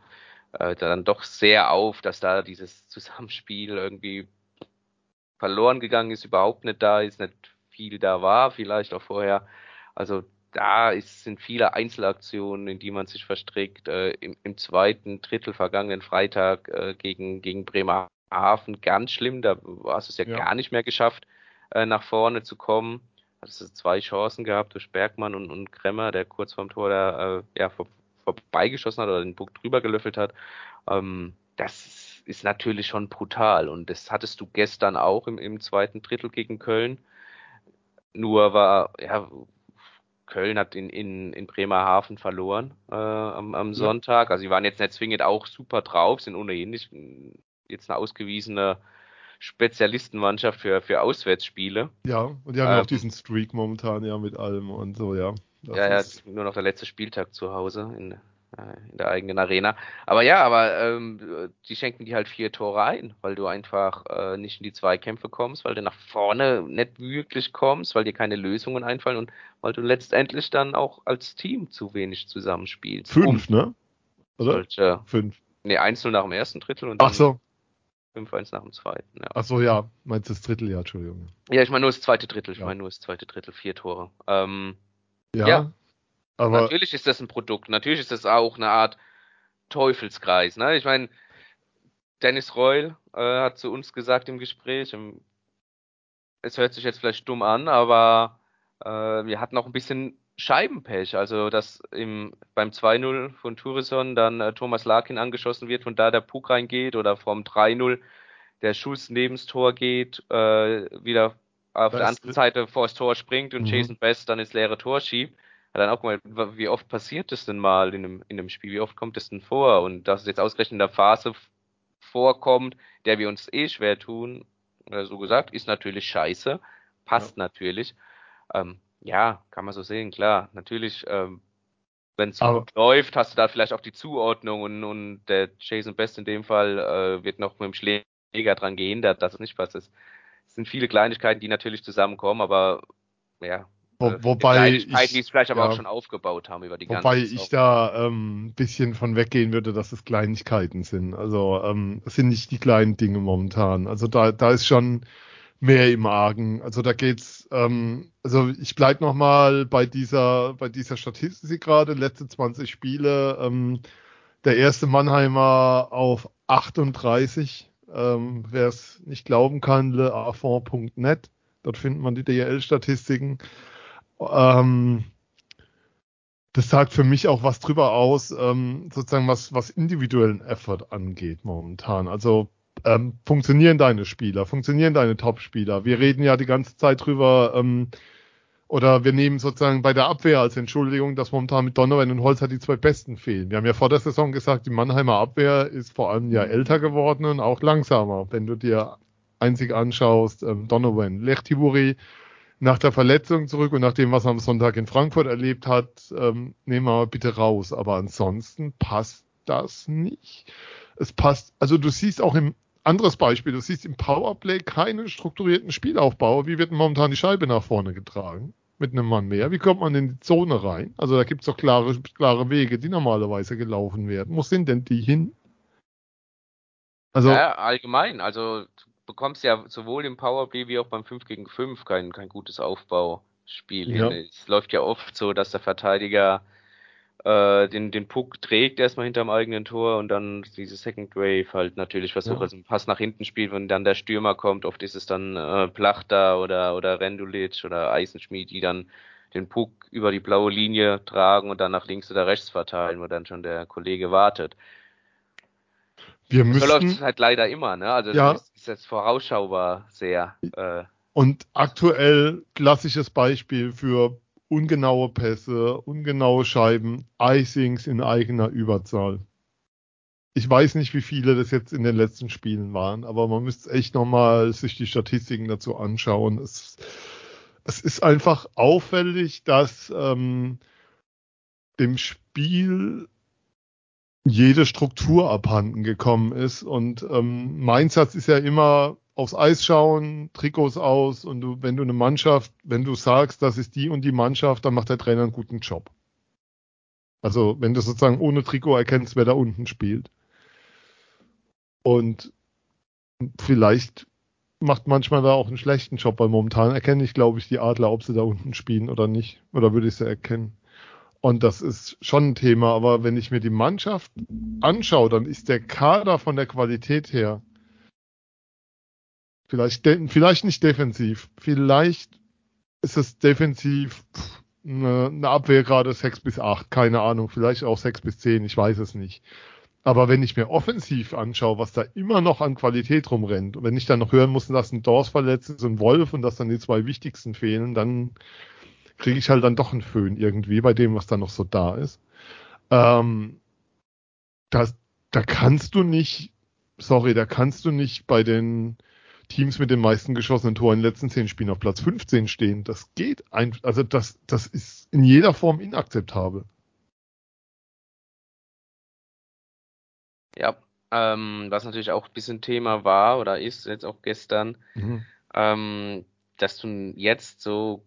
äh, dann doch sehr auf, dass da dieses Zusammenspiel irgendwie verloren gegangen ist, überhaupt nicht da ist, nicht viel da war, vielleicht auch vorher. Also da ist, sind viele Einzelaktionen, in die man sich verstrickt. Äh, im, Im zweiten Drittel vergangenen Freitag äh, gegen, gegen Bremerhaven ganz schlimm. Da hast du es ja, Ja. gar nicht mehr geschafft, äh, nach vorne zu kommen. Hattest du zwei Chancen gehabt durch Bergmann und, und Kremmer, der kurz vorm Tor da äh, ja, vor, vorbeigeschossen hat oder den Puck drüber gelöffelt hat. Ähm, das ist natürlich schon brutal. Und das hattest du gestern auch im, im zweiten Drittel gegen Köln. Nur war, ja, Köln hat in, in, in Bremerhaven verloren äh, am, am Sonntag. Also sie waren jetzt nicht zwingend auch super drauf, sind ohnehin nicht mh, jetzt eine ausgewiesene Spezialistenmannschaft für, für Auswärtsspiele. Ja, und die haben ja Ähm. auch diesen Streak momentan ja mit allem und so, ja. Das ja, ja, ist- nur noch der letzte Spieltag zu Hause in, äh, in der eigenen Arena. Aber ja, aber ähm, die schenken dir halt vier Tore ein, weil du einfach äh, nicht in die Zweikämpfe kommst, weil du nach vorne nicht wirklich kommst, weil dir keine Lösungen einfallen und weil du letztendlich dann auch als Team zu wenig zusammenspielst. Fünf, ne? Um Oder? solche, Fünf. nee, 1 nach dem ersten Drittel und dann Ach so, 5-1 nach dem zweiten. Ja. ach so, ja. Meinst du das Drittel, ja, Entschuldigung. ja, ich meine nur das zweite Drittel, ich Ja. meine nur das zweite Drittel, vier Tore. Ähm, Ja. Ja. Aber Natürlich ist das ein Produkt. Natürlich ist das auch eine Art Teufelskreis. Ne? Ich meine, Dennis Reul äh, hat zu uns gesagt im Gespräch, ähm, es hört sich jetzt vielleicht dumm an, aber äh, wir hatten auch ein bisschen Scheibenpech. Also, dass im, beim 2-0 von Tourison dann äh, Thomas Larkin angeschossen wird, von da der Puck reingeht oder vom 3-0 der Schuss neben das Tor geht, äh, wieder auf Da der anderen Seite vor das Tor springt und Mhm. Jason Best dann ins leere Tor schiebt. Hat dann auch mal, wie oft passiert das denn mal in einem, in einem Spiel? Wie oft kommt das denn vor? Und dass es jetzt ausgerechnet in der Phase vorkommt, der wir uns eh schwer tun, äh, so gesagt, ist natürlich scheiße. Passt natürlich. Ähm, ja, kann man so sehen, klar. Natürlich, ähm, wenn es gut läuft, hast du da vielleicht auch die Zuordnung und, und der Jason Best in dem Fall äh, wird noch mit dem Schläger dran gehindert, dass es nicht passt. Es sind viele Kleinigkeiten, die natürlich zusammenkommen, aber ja, wo, äh, wobei Kleinigkeiten, die ich, es vielleicht aber ja. auch schon aufgebaut haben über die ganze wobei ich da ähm, ein bisschen von weggehen würde, dass es Kleinigkeiten sind. Also ähm, es sind nicht die kleinen Dinge momentan. Also da, da ist schon mehr im Argen. Also da geht's, ähm, also ich bleib noch mal bei dieser, bei dieser Statistik gerade, letzte 20 Spiele, ähm, der erste Mannheimer auf 38, ähm, wer es nicht glauben kann, leafond.net, dort findet man die DL-Statistiken. Ähm, das sagt für mich auch was drüber aus, ähm, sozusagen was, was individuellen Effort angeht momentan. Also ähm, funktionieren deine Spieler, funktionieren deine Top-Spieler. Wir reden ja die ganze Zeit drüber, ähm, oder wir nehmen sozusagen bei der Abwehr als Entschuldigung, dass momentan mit Donovan und Holzer die zwei Besten fehlen. Wir haben ja vor der Saison gesagt, die Mannheimer Abwehr ist vor allem ja älter geworden und auch langsamer. Wenn du dir einzig anschaust, ähm, Donovan, Lech Tiburi nach der Verletzung zurück und nach dem, was er am Sonntag in Frankfurt erlebt hat, ähm, nehmen wir bitte raus. Aber ansonsten passt das nicht. Es passt, also du siehst auch im anderes Beispiel, du siehst im Powerplay keinen strukturierten Spielaufbau. Wie wird momentan die Scheibe nach vorne getragen? Mit einem Mann mehr. Wie kommt man in die Zone rein? Also da gibt es doch klare, klare Wege, die normalerweise gelaufen werden. Wo sind denn die hin? Also, ja, allgemein. Also du bekommst ja sowohl im Powerplay wie auch beim 5 gegen 5 kein, kein gutes Aufbauspiel Ja. Es läuft ja oft so, dass der Verteidiger äh, den, den Puck trägt erstmal hinterm eigenen Tor und dann diese Second Wave halt natürlich versucht, Ja. also einen Pass nach hinten spielt, wenn dann der Stürmer kommt. Oft ist es dann äh, Plachter oder, oder Rendulic oder Eisenschmied, die dann den Puck über die blaue Linie tragen und dann nach links oder rechts verteilen, wo dann schon der Kollege wartet. wir So läuft es halt leider immer, ne? Also Ja. das ist jetzt vorausschaubar sehr. Äh, und aktuell klassisches Beispiel für ungenaue Pässe, ungenaue Scheiben, Icings in eigener Überzahl. Ich weiß nicht, wie viele das jetzt in den letzten Spielen waren, aber man müsste echt nochmal sich die Statistiken dazu anschauen. Es, es ist einfach auffällig, dass ähm, dem Spiel jede Struktur abhanden gekommen ist. Und ähm, mein Satz ist ja immer aufs Eis schauen, Trikots aus und du, wenn du eine Mannschaft, wenn du sagst, das ist die und die Mannschaft, dann macht der Trainer einen guten Job. Also wenn du sozusagen ohne Trikot erkennst, wer da unten spielt. Und vielleicht macht manchmal da auch einen schlechten Job, weil momentan erkenne ich, glaube ich, die Adler, ob sie da unten spielen oder nicht. Oder würde ich sie erkennen. Und das ist schon ein Thema, aber wenn ich mir die Mannschaft anschaue, dann ist der Kader von der Qualität her Vielleicht, vielleicht nicht defensiv. Vielleicht ist es defensiv eine, eine Abwehr gerade 6 bis 8, keine Ahnung, vielleicht auch 6 bis 10, ich weiß es nicht. Aber wenn ich mir offensiv anschaue, was da immer noch an Qualität rumrennt, und wenn ich dann noch hören muss, dass ein Dors verletzt ist und Wolf und dass dann die zwei wichtigsten fehlen, dann kriege ich halt dann doch einen Föhn irgendwie bei dem, was da noch so da ist. Ähm, das, da kannst du nicht, sorry, da kannst du nicht bei den Teams mit den meisten geschossenen Toren in den letzten zehn Spielen auf Platz 15 stehen. Das geht einfach, also das, das ist in jeder Form inakzeptabel. Ja, ähm, was natürlich auch ein bisschen Thema war oder ist, jetzt auch gestern, mhm. ähm, dass du jetzt so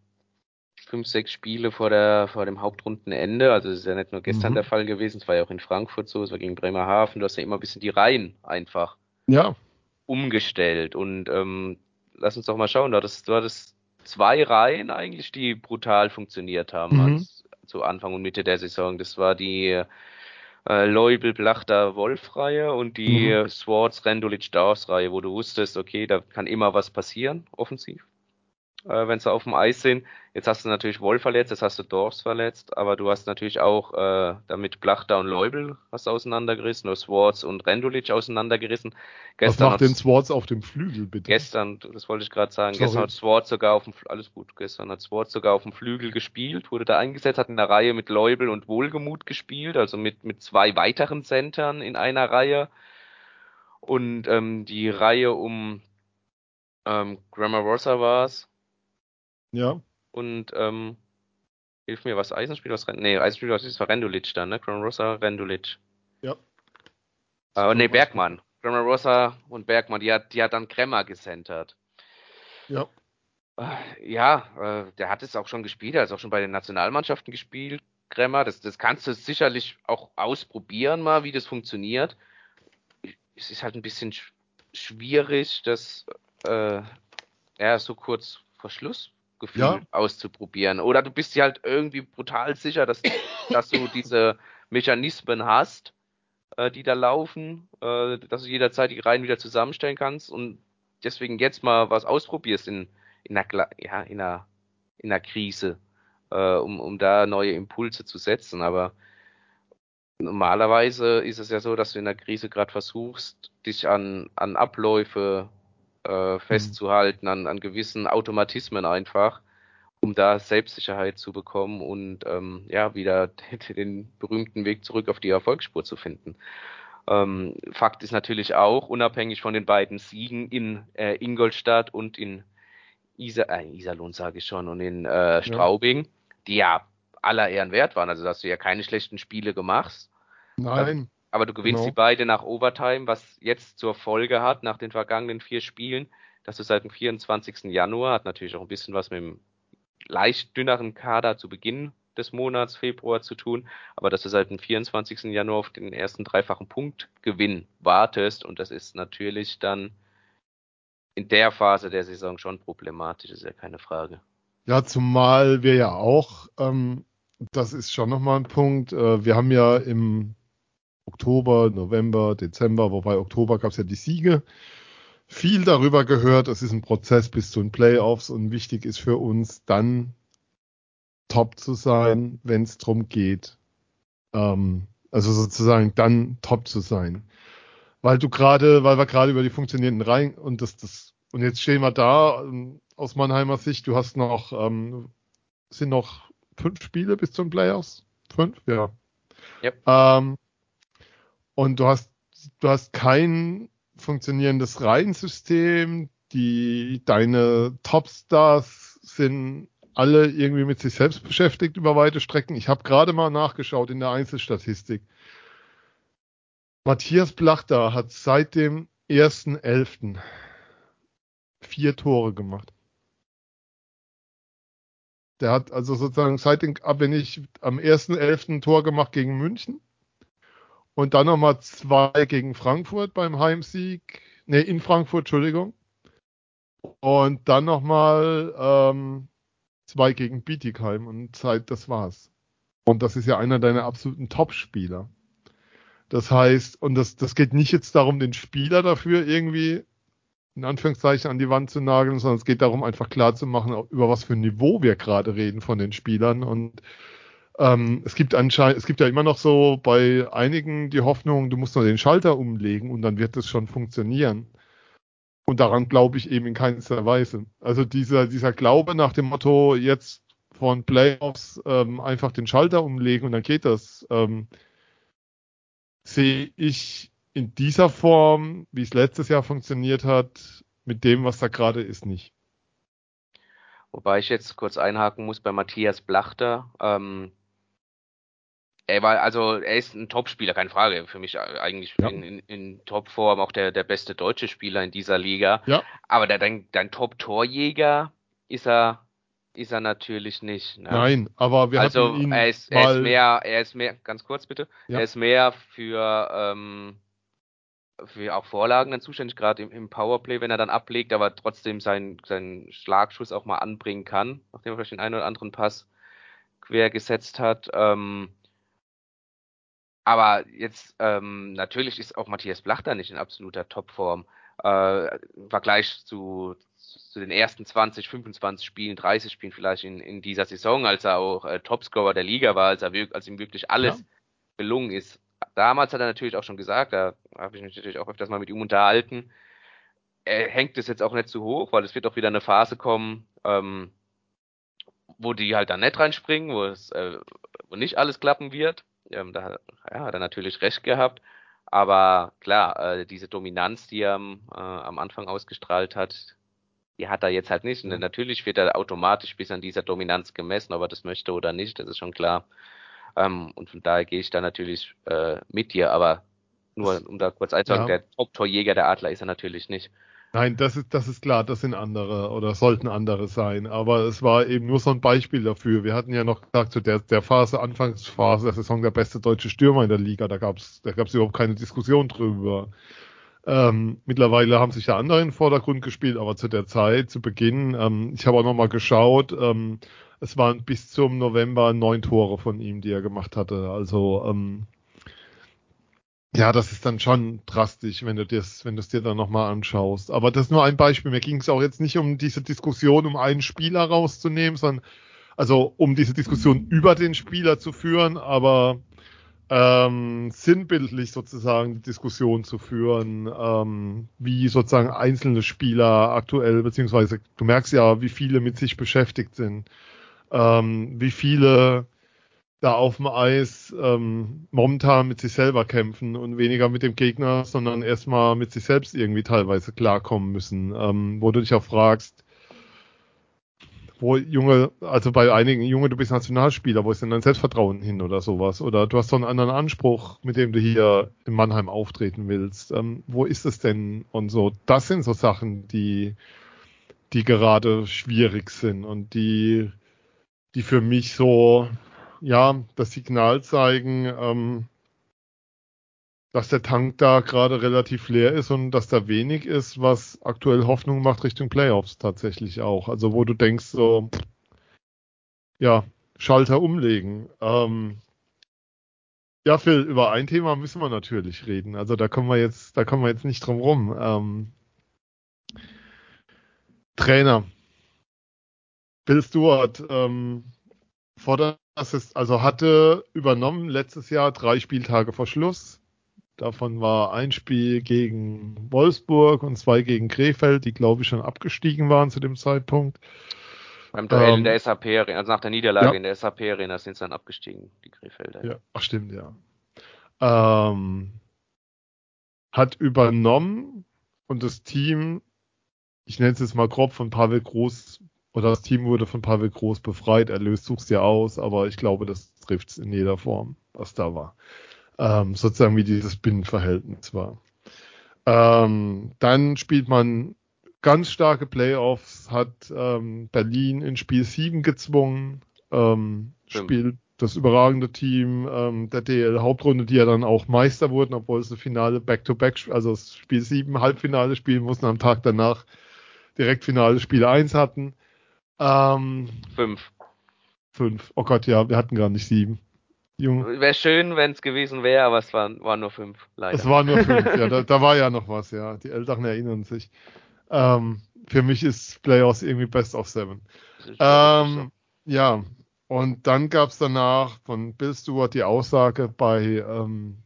fünf, sechs Spiele vor der vor dem Hauptrundenende, also es ist ja nicht nur gestern mhm. der Fall gewesen, es war ja auch in Frankfurt so, es war gegen Bremerhaven, du hast ja immer ein bisschen die Reihen einfach ja. Umgestellt und ähm, lass uns doch mal schauen, du hattest, du hattest zwei Reihen eigentlich, die brutal funktioniert haben mhm. als, zu Anfang und Mitte der Saison. Das war die äh, Leubel, Blachter, Wolf-Reihe und die mhm. Swords, Rendulic, Dawes-Reihe, wo du wusstest, okay, da kann immer was passieren, offensiv äh, wenn sie auf dem Eis sind. Jetzt hast du natürlich Wolf verletzt, jetzt hast du Dorfs verletzt, aber du hast natürlich auch äh, damit Blachter und Leubel hast auseinandergerissen, oder Swartz und Rendulic auseinandergerissen. Gestern Was macht denn Swartz auf dem Flügel, bitte? Gestern, das wollte ich gerade sagen, Sorry. gestern hat Swartz sogar auf dem, alles gut, gestern hat Swartz sogar auf dem Flügel gespielt, wurde da eingesetzt, hat in der Reihe mit Leubel und Wohlgemut gespielt, also mit, mit zwei weiteren Centern in einer Reihe. Und ähm, die Reihe um ähm, Grammar Rossa war es, ja. Und ähm, hilf mir, was Eisenspiel aus Rendulic? Nee, Eisenspiel ist war Rendulic dann, ne? Rosa, Rendulic. Ja. Äh, nee, Bergmann. Rosa und Bergmann, die hat, die hat dann Kremmer gecentert. Ja. Äh, ja, äh, der hat es auch schon gespielt, er hat auch schon bei den Nationalmannschaften gespielt, Kremmer. Das, das kannst du sicherlich auch ausprobieren mal, wie das funktioniert. Es ist halt ein bisschen sch schwierig, das äh, ja, so kurz vor Schluss Gefühl ja. auszuprobieren. Oder du bist dir halt irgendwie brutal sicher, dass, dass du diese Mechanismen hast, äh, die da laufen, äh, dass du jederzeit die Reihen wieder zusammenstellen kannst und deswegen jetzt mal was ausprobierst in, in, einer, ja, in, einer, in einer Krise, äh, um, um da neue Impulse zu setzen. Aber normalerweise ist es ja so, dass du in der Krise gerade versuchst, dich an, an Abläufe äh, mhm. festzuhalten, an, an gewissen Automatismen einfach, um da Selbstsicherheit zu bekommen und ähm, ja, wieder den berühmten Weg zurück auf die Erfolgsspur zu finden. Ähm, Fakt ist natürlich auch, unabhängig von den beiden Siegen in äh, Ingolstadt und in Isa, äh, Iserlohn, sage ich schon, und in äh, Straubing, ja. die ja aller Ehren wert waren. Also, dass du ja keine schlechten Spiele gemacht. Nein aber du gewinnst genau. die beide nach Overtime, was jetzt zur Folge hat, nach den vergangenen vier Spielen, dass du seit dem 24. Januar, hat natürlich auch ein bisschen was mit dem leicht dünneren Kader zu Beginn des Monats Februar zu tun, aber dass du seit dem 24. Januar auf den ersten dreifachen Punktgewinn wartest und das ist natürlich dann in der Phase der Saison schon problematisch, ist ja keine Frage. Ja, zumal wir ja auch, ähm, das ist schon nochmal ein Punkt, äh, wir haben ja im Oktober, November, Dezember, wobei Oktober gab es ja die Siege. Viel darüber gehört, es ist ein Prozess bis zu den Playoffs und wichtig ist für uns dann top zu sein, wenn es darum geht. Ähm, also sozusagen dann top zu sein. Weil du gerade, weil wir gerade über die funktionierenden Reihen und das, das, und jetzt stehen wir da ähm, aus Mannheimer Sicht, du hast noch, ähm, sind noch fünf Spiele bis zum Playoffs? Fünf? Ja. Yep. Ähm, und du hast, du hast kein funktionierendes Reihensystem. Die, deine Topstars sind alle irgendwie mit sich selbst beschäftigt über weite Strecken. Ich habe gerade mal nachgeschaut in der Einzelstatistik. Matthias Blachter hat seit dem 1.11. vier Tore gemacht. Der hat also sozusagen seit dem, wenn ich am 1.11. ein Tor gemacht gegen München, und dann nochmal zwei gegen Frankfurt beim Heimsieg. Ne, in Frankfurt, Entschuldigung. Und dann nochmal ähm, zwei gegen Bietigheim und Zeit, das war's. Und das ist ja einer deiner absoluten Top-Spieler. Das heißt, und das, das geht nicht jetzt darum, den Spieler dafür irgendwie in Anführungszeichen an die Wand zu nageln, sondern es geht darum, einfach klar zu machen, über was für ein Niveau wir gerade reden von den Spielern. Und ähm, es gibt anscheinend, es gibt ja immer noch so bei einigen die Hoffnung, du musst nur den Schalter umlegen und dann wird es schon funktionieren. Und daran glaube ich eben in keinster Weise. Also dieser, dieser Glaube nach dem Motto, jetzt von Playoffs ähm, einfach den Schalter umlegen und dann geht das, ähm, sehe ich in dieser Form, wie es letztes Jahr funktioniert hat, mit dem, was da gerade ist, nicht. Wobei ich jetzt kurz einhaken muss bei Matthias Blachter. Ähm, er war, also er ist ein Topspieler, keine Frage. Für mich eigentlich ja. in, in, in Topform auch der, der beste deutsche Spieler in dieser Liga. Ja. Aber der, dein, dein Top-Torjäger ist er, ist er natürlich nicht. Ne? Nein, aber wir also, hatten ihn er ist, er ist mehr, er ist mehr, ganz kurz bitte, ja. er ist mehr für ähm, für auch Vorlagen dann zuständig, gerade im, im, Powerplay, wenn er dann ablegt, aber trotzdem seinen, seinen Schlagschuss auch mal anbringen kann, nachdem er vielleicht den einen oder anderen Pass quer gesetzt hat. Ähm, aber jetzt ähm, natürlich ist auch Matthias Blachter nicht in absoluter Topform. Äh, Im Vergleich zu, zu den ersten 20, 25 Spielen, 30 Spielen vielleicht in, in dieser Saison, als er auch äh, Topscorer der Liga war, als, er, als ihm wirklich alles ja. gelungen ist damals hat er natürlich auch schon gesagt, da habe ich mich natürlich auch öfters mal mit ihm unterhalten, er hängt es jetzt auch nicht zu hoch, weil es wird auch wieder eine Phase kommen, ähm, wo die halt dann nicht reinspringen, wo es äh, wo nicht alles klappen wird. Ähm, da ja, hat er natürlich recht gehabt. Aber klar, äh, diese Dominanz, die er äh, am Anfang ausgestrahlt hat, die hat er jetzt halt nicht. Und natürlich wird er automatisch bis an dieser Dominanz gemessen, ob er das möchte oder nicht, das ist schon klar. Ähm, und von daher gehe ich da natürlich äh, mit dir, aber nur um da kurz einzusagen, ja. der Top-Torjäger der Adler ist er natürlich nicht. Nein, das ist, das ist klar, das sind andere oder sollten andere sein. Aber es war eben nur so ein Beispiel dafür. Wir hatten ja noch gesagt, zu der, der Phase, Anfangsphase der Saison, der beste deutsche Stürmer in der Liga, da gab es da gab's überhaupt keine Diskussion drüber. Ähm, mittlerweile haben sich da andere in den Vordergrund gespielt, aber zu der Zeit, zu Beginn, ähm, ich habe auch nochmal geschaut, ähm, es waren bis zum November neun Tore von ihm, die er gemacht hatte. Also ähm, ja, das ist dann schon drastisch, wenn du das, wenn du es dir dann nochmal anschaust. Aber das ist nur ein Beispiel. Mir ging es auch jetzt nicht um diese Diskussion, um einen Spieler rauszunehmen, sondern also um diese Diskussion über den Spieler zu führen, aber ähm, sinnbildlich sozusagen die Diskussion zu führen, ähm, wie sozusagen einzelne Spieler aktuell, beziehungsweise du merkst ja, wie viele mit sich beschäftigt sind ähm, wie viele da auf dem Eis ähm, momentan mit sich selber kämpfen und weniger mit dem Gegner, sondern erstmal mit sich selbst irgendwie teilweise klarkommen müssen, ähm, wo du dich auch fragst, wo Junge, also bei einigen Junge, du bist Nationalspieler, wo ist denn dein Selbstvertrauen hin oder sowas? Oder du hast so einen anderen Anspruch, mit dem du hier in Mannheim auftreten willst. Ähm, wo ist es denn? Und so, das sind so Sachen, die, die gerade schwierig sind und die die für mich so, ja, das Signal zeigen, ähm, dass der Tank da gerade relativ leer ist und dass da wenig ist, was aktuell Hoffnung macht Richtung Playoffs tatsächlich auch. Also wo du denkst so, ja, Schalter umlegen. Ähm, ja, Phil, über ein Thema müssen wir natürlich reden. Also da kommen wir jetzt, da kommen wir jetzt nicht drum rum. Ähm, Trainer. Bill Stewart ähm, fordert also hatte übernommen letztes Jahr drei Spieltage vor Schluss. Davon war ein Spiel gegen Wolfsburg und zwei gegen Krefeld, die glaube ich schon abgestiegen waren zu dem Zeitpunkt. Beim Duell ähm, in der SAP Arena, also nach der Niederlage ja. in der SAP Arena sind sie dann abgestiegen, die Krefelder. Ja, ach stimmt, ja. Ähm, hat übernommen und das Team, ich nenne es jetzt mal grob, von Pavel Groß oder das Team wurde von Pavel Groß befreit. Er löst, such's dir aus, aber ich glaube, das trifft's in jeder Form, was da war. Ähm, sozusagen wie dieses Binnenverhältnis war. Ähm, dann spielt man ganz starke Playoffs, hat ähm, Berlin in Spiel 7 gezwungen, ähm, spielt das überragende Team ähm, der DL-Hauptrunde, die ja dann auch Meister wurden, obwohl sie Finale Back-to-Back, also das Spiel 7 Halbfinale spielen mussten, am Tag danach direkt Finale Spiel 1 hatten. Ähm, fünf. Fünf. Oh Gott, ja, wir hatten gar nicht sieben. Wäre schön, wenn es gewesen wäre, aber es waren, waren nur fünf, leider. Es waren nur fünf, ja, da, da, war ja noch was, ja. Die Älteren erinnern sich. Ähm, für mich ist Playoffs irgendwie Best of Seven. Ähm, ja, und dann gab's danach von Bill Stewart die Aussage bei, ähm,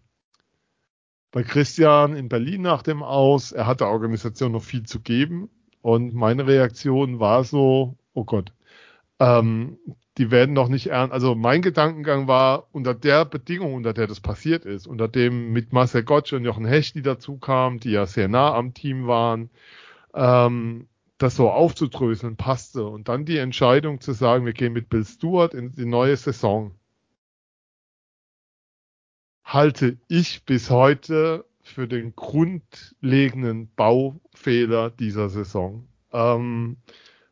bei Christian in Berlin nach dem Aus, er hat der Organisation noch viel zu geben. Und meine Reaktion war so, oh Gott, ähm, die werden doch nicht ernst. Also mein Gedankengang war, unter der Bedingung, unter der das passiert ist, unter dem mit Marcel Gottsch und Jochen Hecht, die dazu kamen, die ja sehr nah am Team waren, ähm, das so aufzudröseln, passte. Und dann die Entscheidung zu sagen, wir gehen mit Bill Stewart in die neue Saison, halte ich bis heute für den grundlegenden Baufehler dieser Saison. Ähm,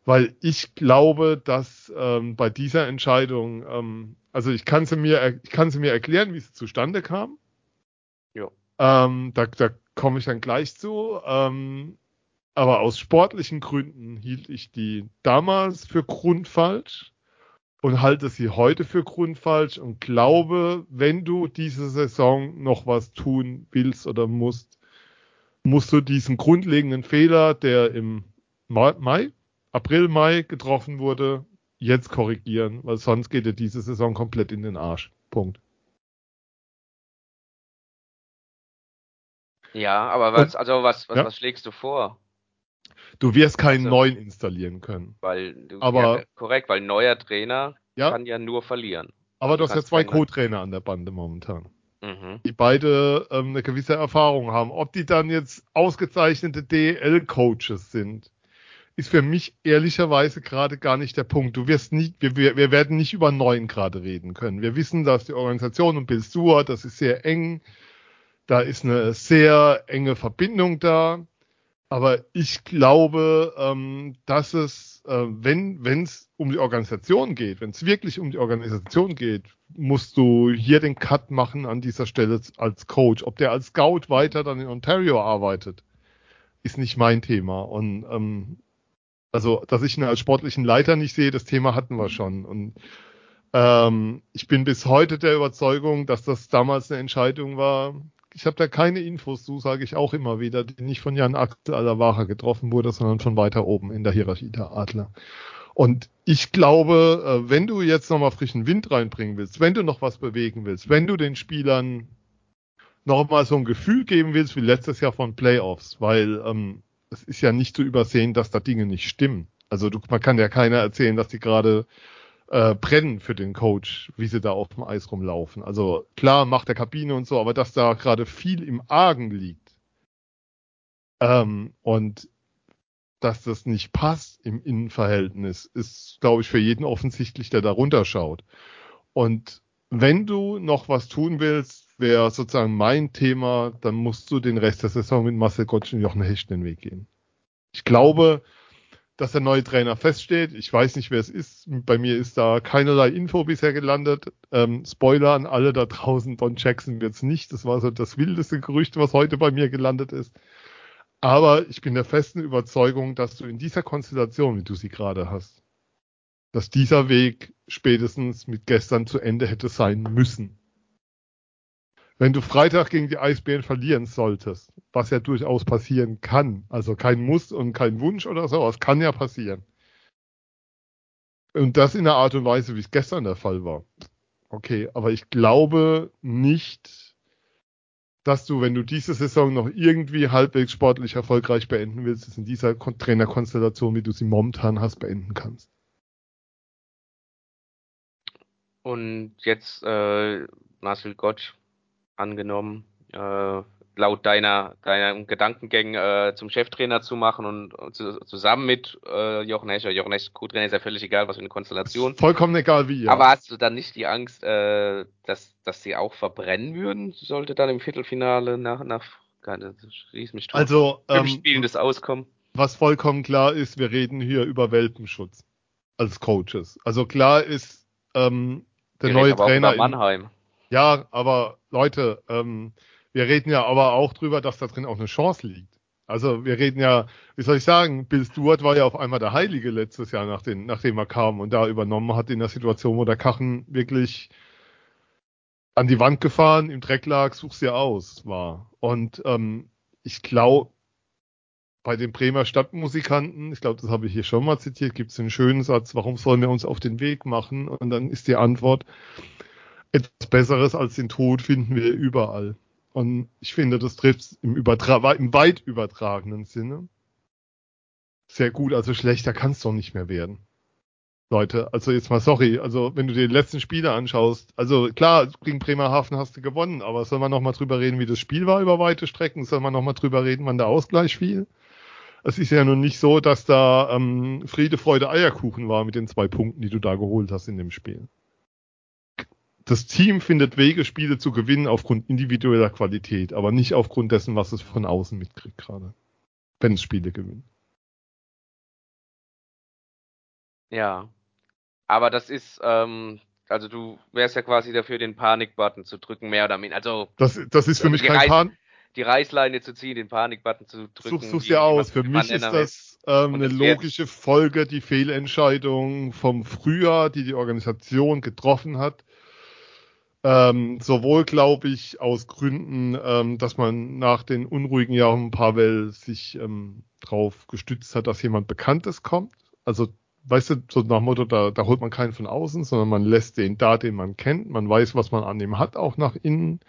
weil ich glaube, dass ähm, bei dieser Entscheidung, ähm, also ich kann sie mir, ich kann sie mir erklären, wie sie zustande kam. Ja. Ähm, da, da komme ich dann gleich zu. Ähm, aber aus sportlichen Gründen hielt ich die damals für grundfalsch und halte sie heute für grundfalsch und glaube, wenn du diese Saison noch was tun willst oder musst, musst du diesen grundlegenden Fehler, der im Mai, Mai April, Mai getroffen wurde, jetzt korrigieren, weil sonst geht dir diese Saison komplett in den Arsch. Punkt. Ja, aber was, also was, was, Ja. was schlägst du vor? Du wirst keinen Also- neuen installieren können. Weil du, Aber- ja, korrekt, weil neuer Trainer Ja. kann ja nur verlieren. Aber du hast ja zwei Co-Trainer an der Bande momentan, Mhm. die beide ähm, eine gewisse Erfahrung haben. Ob die dann jetzt ausgezeichnete DL-Coaches sind, ist für mich ehrlicherweise gerade gar nicht der Punkt. Du wirst nicht, wir, wir, werden nicht über neun gerade reden können. Wir wissen, dass die Organisation und Bill Stewart, das ist sehr eng. Da ist eine sehr enge Verbindung da. Aber ich glaube, ähm, dass es, äh, wenn es um die Organisation geht, wenn es wirklich um die Organisation geht, musst du hier den Cut machen an dieser Stelle als Coach. Ob der als Scout weiter dann in Ontario arbeitet, ist nicht mein Thema. Und ähm, also, dass ich ihn als sportlichen Leiter nicht sehe, das Thema hatten wir schon. Und ähm, ich bin bis heute der Überzeugung, dass das damals eine Entscheidung war. Ich habe da keine Infos zu, sage ich auch immer wieder, die nicht von Jan Axel Alavara getroffen wurde, sondern von weiter oben in der Hierarchie der Adler. Und ich glaube, äh, wenn du jetzt nochmal frischen Wind reinbringen willst, wenn du noch was bewegen willst, wenn du den Spielern nochmal so ein Gefühl geben willst wie letztes Jahr von Playoffs, weil ähm, es ist ja nicht zu übersehen, dass da Dinge nicht stimmen. Also du, man kann ja keiner erzählen, dass die gerade äh, brennen für den Coach, wie sie da auf dem Eis rumlaufen. Also klar, macht der Kabine und so, aber dass da gerade viel im Argen liegt ähm, und dass das nicht passt im Innenverhältnis, ist, glaube ich, für jeden offensichtlich, der da runterschaut. Und wenn du noch was tun willst, wäre sozusagen mein Thema, dann musst du den Rest der Saison mit Marcel Gottsch und Jochen Hecht den Weg gehen. Ich glaube, dass der neue Trainer feststeht. Ich weiß nicht, wer es ist. Bei mir ist da keinerlei Info bisher gelandet. Ähm, Spoiler an alle da draußen, Don Jackson wird's nicht. Das war so das wildeste Gerücht, was heute bei mir gelandet ist. Aber ich bin der festen Überzeugung, dass du in dieser Konstellation, wie du sie gerade hast, dass dieser Weg spätestens mit gestern zu Ende hätte sein müssen. Wenn du Freitag gegen die Eisbären verlieren solltest, was ja durchaus passieren kann, also kein Muss und kein Wunsch oder so, es kann ja passieren. Und das in der Art und Weise, wie es gestern der Fall war. Okay, aber ich glaube nicht, dass du, wenn du diese Saison noch irgendwie halbwegs sportlich erfolgreich beenden willst, es in dieser Kon Trainerkonstellation, wie du sie momentan hast, beenden kannst. Und jetzt äh, Marcel Gottsch angenommen, äh, laut deiner, deiner Gedankengängen äh, zum Cheftrainer zu machen und, und zu, zusammen mit äh, Jochen Hecht, oder Jochen Hecht Co-Trainer ist ja völlig egal, was für eine Konstellation. Vollkommen egal wie. Ja. Aber hast du dann nicht die Angst, äh, dass, dass sie auch verbrennen würden, sollte dann im Viertelfinale nach, nach keine, schließ mich tot, also, ähm, Spielen das auskommen? was vollkommen klar ist, wir reden hier über Welpenschutz als Coaches. Also klar ist, ähm, der Wir neue Trainer. in- Mannheim. Ja, aber Leute, ähm, wir reden ja aber auch drüber, dass da drin auch eine Chance liegt. Also wir reden ja, wie soll ich sagen, Bill Stewart war ja auf einmal der Heilige letztes Jahr, nach den, nachdem er kam und da übernommen hat in der Situation, wo der Kachen wirklich an die Wand gefahren, im Dreck lag, such's dir aus, war. Und ähm, ich glaube, bei den Bremer Stadtmusikanten, ich glaube, das habe ich hier schon mal zitiert, gibt es einen schönen Satz, warum sollen wir uns auf den Weg machen? Und dann ist die Antwort, etwas Besseres als den Tod finden wir überall. Und ich finde, das trifft im, Übertra im weit übertragenen Sinne sehr gut. Also schlechter kann es doch nicht mehr werden. Leute, also jetzt mal sorry, also wenn du dir die letzten Spiele anschaust, also klar, gegen Bremerhaven hast du gewonnen, aber soll man nochmal drüber reden, wie das Spiel war über weite Strecken? Soll man nochmal drüber reden, wann der Ausgleich fiel? Es ist ja nun nicht so, dass da ähm, Friede, Freude, Eierkuchen war mit den zwei Punkten, die du da geholt hast in dem Spiel. Das Team findet Wege, Spiele zu gewinnen aufgrund individueller Qualität, aber nicht aufgrund dessen, was es von außen mitkriegt gerade. Wenn es Spiele gewinnt. Ja, aber das ist, ähm, also du wärst ja quasi dafür, den Panik-Button zu drücken, mehr oder minder. Also das, das ist für mich kein Reiß, Pan die Reißleine zu ziehen, den Panik-Button zu drücken. Such, such's dir aus. Für mich ist das ähm, eine logische Folge, die Fehlentscheidung vom Frühjahr, die die Organisation getroffen hat. Ähm, sowohl glaube ich aus Gründen, ähm, dass man nach den unruhigen Jahren Pavel sich ähm, darauf gestützt hat, dass jemand Bekanntes kommt. Also weißt du, so nach Motto, da, da holt man keinen von außen, sondern man lässt den da, den man kennt. Man weiß, was man an ihm hat, auch nach innen.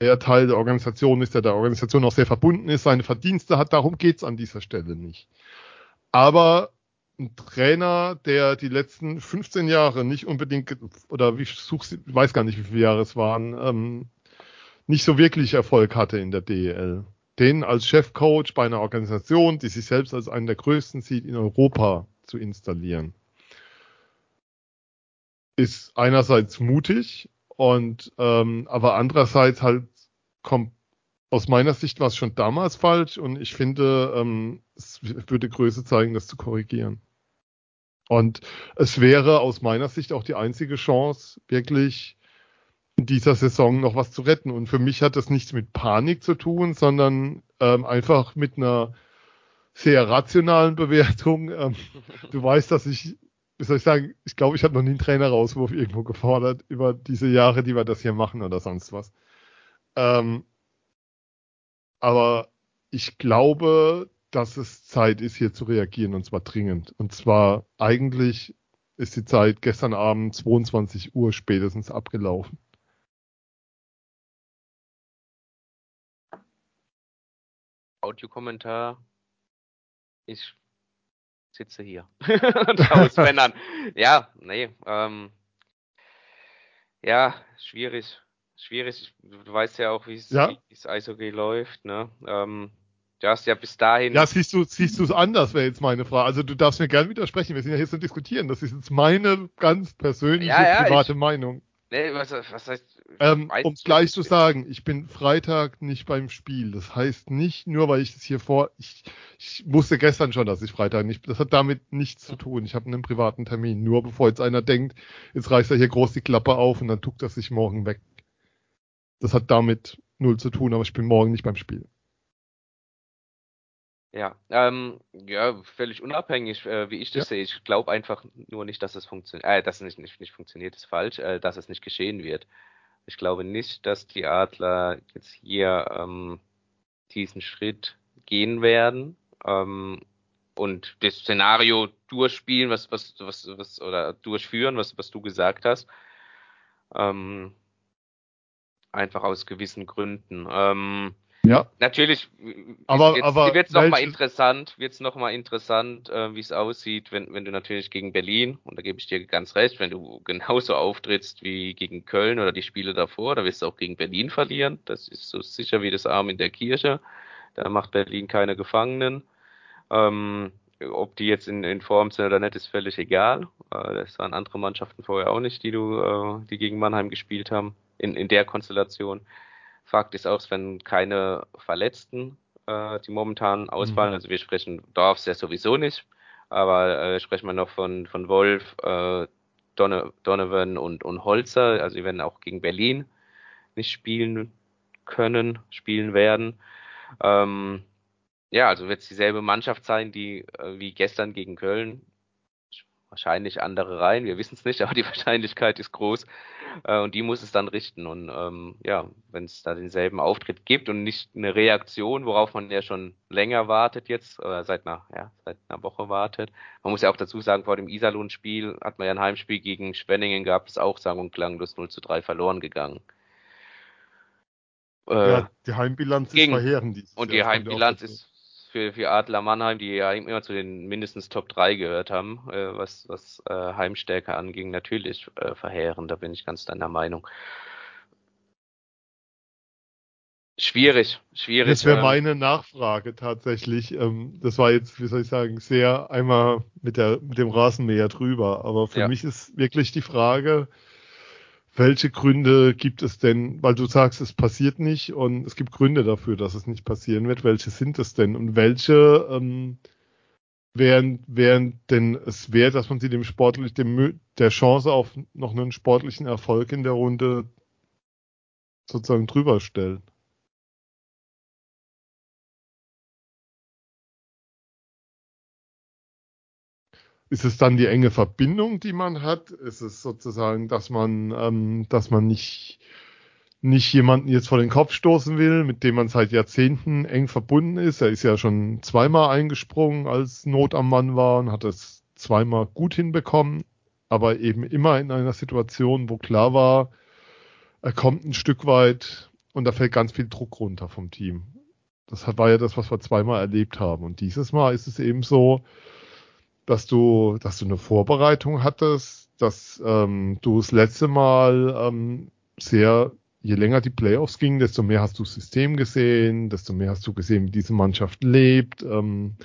Der Teil der Organisation ist, der der Organisation auch sehr verbunden ist, seine Verdienste hat. Darum geht's an dieser Stelle nicht. Aber ein Trainer, der die letzten 15 Jahre nicht unbedingt, oder ich weiß gar nicht, wie viele Jahre es waren, ähm, nicht so wirklich Erfolg hatte in der DEL. Den als Chefcoach bei einer Organisation, die sich selbst als einen der größten sieht in Europa, zu installieren. Ist einerseits mutig und ähm, aber andererseits halt kommt aus meiner Sicht war es schon damals falsch und ich finde, ähm, es würde Größe zeigen, das zu korrigieren. Und es wäre aus meiner Sicht auch die einzige Chance, wirklich in dieser Saison noch was zu retten. Und für mich hat das nichts mit Panik zu tun, sondern ähm, einfach mit einer sehr rationalen Bewertung. Ähm, du weißt, dass ich, wie soll ich sagen, ich glaube, ich habe noch nie einen Trainerauswurf irgendwo gefordert über diese Jahre, die wir das hier machen oder sonst was. Ähm, aber ich glaube, dass es Zeit ist, hier zu reagieren und zwar dringend. Und zwar eigentlich ist die Zeit gestern Abend 22 Uhr spätestens abgelaufen. Audiokommentar ich sitze hier und schaue es. Ja, nee, ähm, ja, schwierig. Schwierig. Du weißt ja auch, wie es ja. Eishockey läuft, ne? Ähm, du hast ja bis dahin. Ja, siehst du, siehst du es anders, wäre jetzt meine Frage. Also du darfst mir gerne widersprechen, wir sind ja hier zu diskutieren. Das ist jetzt meine ganz persönliche, ja, ja, private ich, Meinung. Nee, was, was heißt. Ähm, um es gleich zu sagen, ich bin Freitag nicht beim Spiel. Das heißt nicht nur, weil ich es hier vor. Ich, ich wusste gestern schon, dass ich Freitag nicht. Das hat damit nichts zu tun. Ich habe einen privaten Termin. Nur bevor jetzt einer denkt, jetzt reißt er hier groß die Klappe auf und dann tuckt er sich morgen weg. Das hat damit null zu tun, aber ich bin morgen nicht beim Spiel. Ja, ähm, ja, völlig unabhängig, äh, wie ich das ja. sehe. Ich glaube einfach nur nicht, dass es funktioniert, äh, dass es nicht, nicht, nicht funktioniert, ist falsch, äh, dass es nicht geschehen wird. Ich glaube nicht, dass die Adler jetzt hier ähm, diesen Schritt gehen werden ähm, und das Szenario durchspielen, was, was, was, was, oder durchführen, was, was du gesagt hast. Ähm, einfach aus gewissen Gründen. Ähm, ja. Natürlich aber, jetzt, aber wird es nochmal interessant, wird's noch mal interessant, äh, wie es aussieht, wenn, wenn du natürlich gegen Berlin, und da gebe ich dir ganz recht, wenn du genauso auftrittst wie gegen Köln oder die Spiele davor, da wirst du auch gegen Berlin verlieren. Das ist so sicher wie das Arm in der Kirche. Da macht Berlin keine Gefangenen. Ähm, ob die jetzt in, in Form sind oder nicht, ist völlig egal. Äh, das waren andere Mannschaften vorher auch nicht, die du, äh, die gegen Mannheim gespielt haben, in, in der Konstellation. Fakt ist auch, wenn keine Verletzten, äh, die momentan ausfallen, mhm. also wir sprechen Dorfs ja sowieso nicht, aber äh, sprechen wir noch von, von Wolf, äh, Donovan und, und Holzer, also die werden auch gegen Berlin nicht spielen können, spielen werden. Ähm, ja, also wird es dieselbe Mannschaft sein, die äh, wie gestern gegen Köln. Wahrscheinlich andere rein. Wir wissen es nicht, aber die Wahrscheinlichkeit ist groß. Äh, und die muss es dann richten. Und ähm, ja, wenn es da denselben Auftritt gibt und nicht eine Reaktion, worauf man ja schon länger wartet jetzt, oder seit einer, ja, seit einer Woche wartet. Man muss ja auch dazu sagen, vor dem Iserlohn-Spiel hat man ja ein Heimspiel gegen Schwenningen gehabt, ist auch sang- und klanglos 0 zu 3 verloren gegangen. Äh, ja, die Heimbilanz gegen, ist verheerend. Und die Heimbilanz ist für, für Adler Mannheim, die ja immer zu den mindestens Top 3 gehört haben, äh, was, was äh, Heimstärke anging, natürlich äh, verheerend. Da bin ich ganz deiner Meinung. Schwierig, schwierig. Das wäre ähm, meine Nachfrage tatsächlich. Ähm, das war jetzt, wie soll ich sagen, sehr einmal mit, der, mit dem Rasenmäher drüber. Aber für ja. mich ist wirklich die Frage, welche Gründe gibt es denn, weil du sagst, es passiert nicht und es gibt Gründe dafür, dass es nicht passieren wird. Welche sind es denn und welche ähm, wären, wären denn es wert, dass man sie dem sportlich, dem, der Chance auf noch einen sportlichen Erfolg in der Runde sozusagen drüber stellt? Ist es dann die enge Verbindung, die man hat? Ist es sozusagen, dass man, ähm, dass man nicht, nicht jemanden jetzt vor den Kopf stoßen will, mit dem man seit Jahrzehnten eng verbunden ist? Er ist ja schon zweimal eingesprungen, als Not am Mann war und hat es zweimal gut hinbekommen, aber eben immer in einer Situation, wo klar war, er kommt ein Stück weit und da fällt ganz viel Druck runter vom Team. Das war ja das, was wir zweimal erlebt haben. Und dieses Mal ist es eben so, dass du, dass du eine Vorbereitung hattest, dass ähm, du das letzte Mal ähm, sehr, je länger die Playoffs gingen, desto mehr hast du System gesehen, desto mehr hast du gesehen, wie diese Mannschaft lebt, ähm,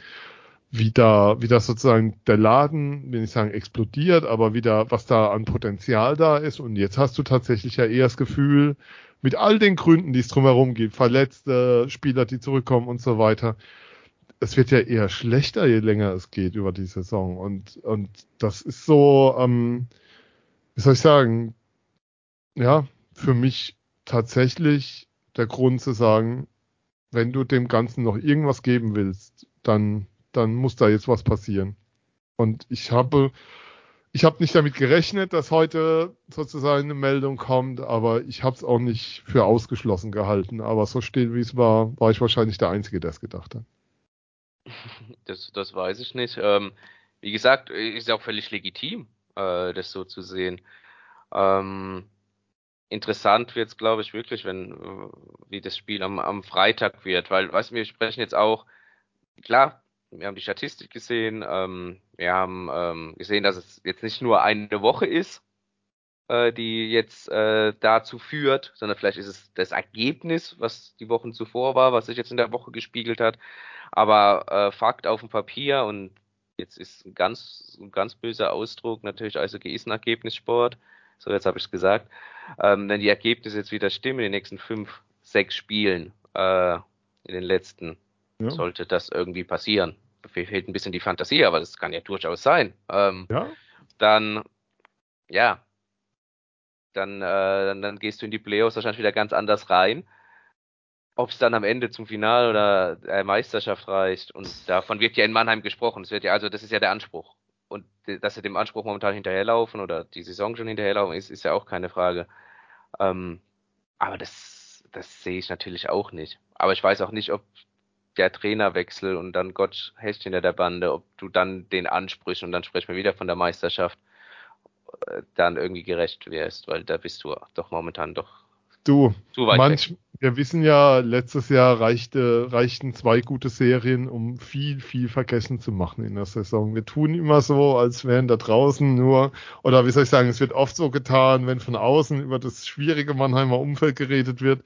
wie da, wie das sozusagen der Laden, will ich sagen, explodiert, aber wieder, was da an Potenzial da ist. Und jetzt hast du tatsächlich ja eher das Gefühl, mit all den Gründen, die es drumherum gibt, verletzte Spieler, die zurückkommen und so weiter, es wird ja eher schlechter, je länger es geht über die Saison. Und, und das ist so, ähm, wie soll ich sagen, ja, für mich tatsächlich der Grund zu sagen, wenn du dem Ganzen noch irgendwas geben willst, dann, dann muss da jetzt was passieren. Und ich habe, ich habe nicht damit gerechnet, dass heute sozusagen eine Meldung kommt, aber ich habe es auch nicht für ausgeschlossen gehalten. Aber so steht, wie es war, war ich wahrscheinlich der Einzige, der es gedacht hat. Das, das weiß ich nicht. Ähm, wie gesagt, ist auch völlig legitim, äh, das so zu sehen. Ähm, interessant wird es, glaube ich, wirklich, wenn, wie das Spiel am, am Freitag wird, weil, weißt du, wir sprechen jetzt auch, klar, wir haben die Statistik gesehen, ähm, wir haben ähm, gesehen, dass es jetzt nicht nur eine Woche ist, äh, die jetzt äh, dazu führt, sondern vielleicht ist es das Ergebnis, was die Wochen zuvor war, was sich jetzt in der Woche gespiegelt hat. Aber äh, Fakt auf dem Papier und jetzt ist ein ganz, ein ganz böser Ausdruck natürlich Eishockey ist ein Ergebnissport. So, jetzt habe ich es gesagt. Ähm, wenn die Ergebnisse jetzt wieder stimmen in den nächsten fünf, sechs Spielen, äh, in den letzten, ja. sollte das irgendwie passieren. Mir fehlt ein bisschen die Fantasie, aber das kann ja durchaus sein. Ähm, ja. Dann, ja, dann, äh, dann, dann gehst du in die Playoffs wahrscheinlich wieder ganz anders rein ob es dann am Ende zum Final oder der Meisterschaft reicht. Und davon wird ja in Mannheim gesprochen. Es wird ja, also das ist ja der Anspruch. Und dass sie dem Anspruch momentan hinterherlaufen oder die Saison schon hinterherlaufen, ist, ist ja auch keine Frage. Ähm, aber das, das sehe ich natürlich auch nicht. Aber ich weiß auch nicht, ob der Trainerwechsel und dann Gott Hecht hinter der Bande, ob du dann den ansprichst und dann sprechen wir wieder von der Meisterschaft, äh, dann irgendwie gerecht wärst, weil da bist du doch momentan doch Du, manch, wir wissen ja, letztes Jahr reichte, reichten zwei gute Serien, um viel, viel vergessen zu machen in der Saison. Wir tun immer so, als wären da draußen nur, oder wie soll ich sagen, es wird oft so getan, wenn von außen über das schwierige Mannheimer Umfeld geredet wird,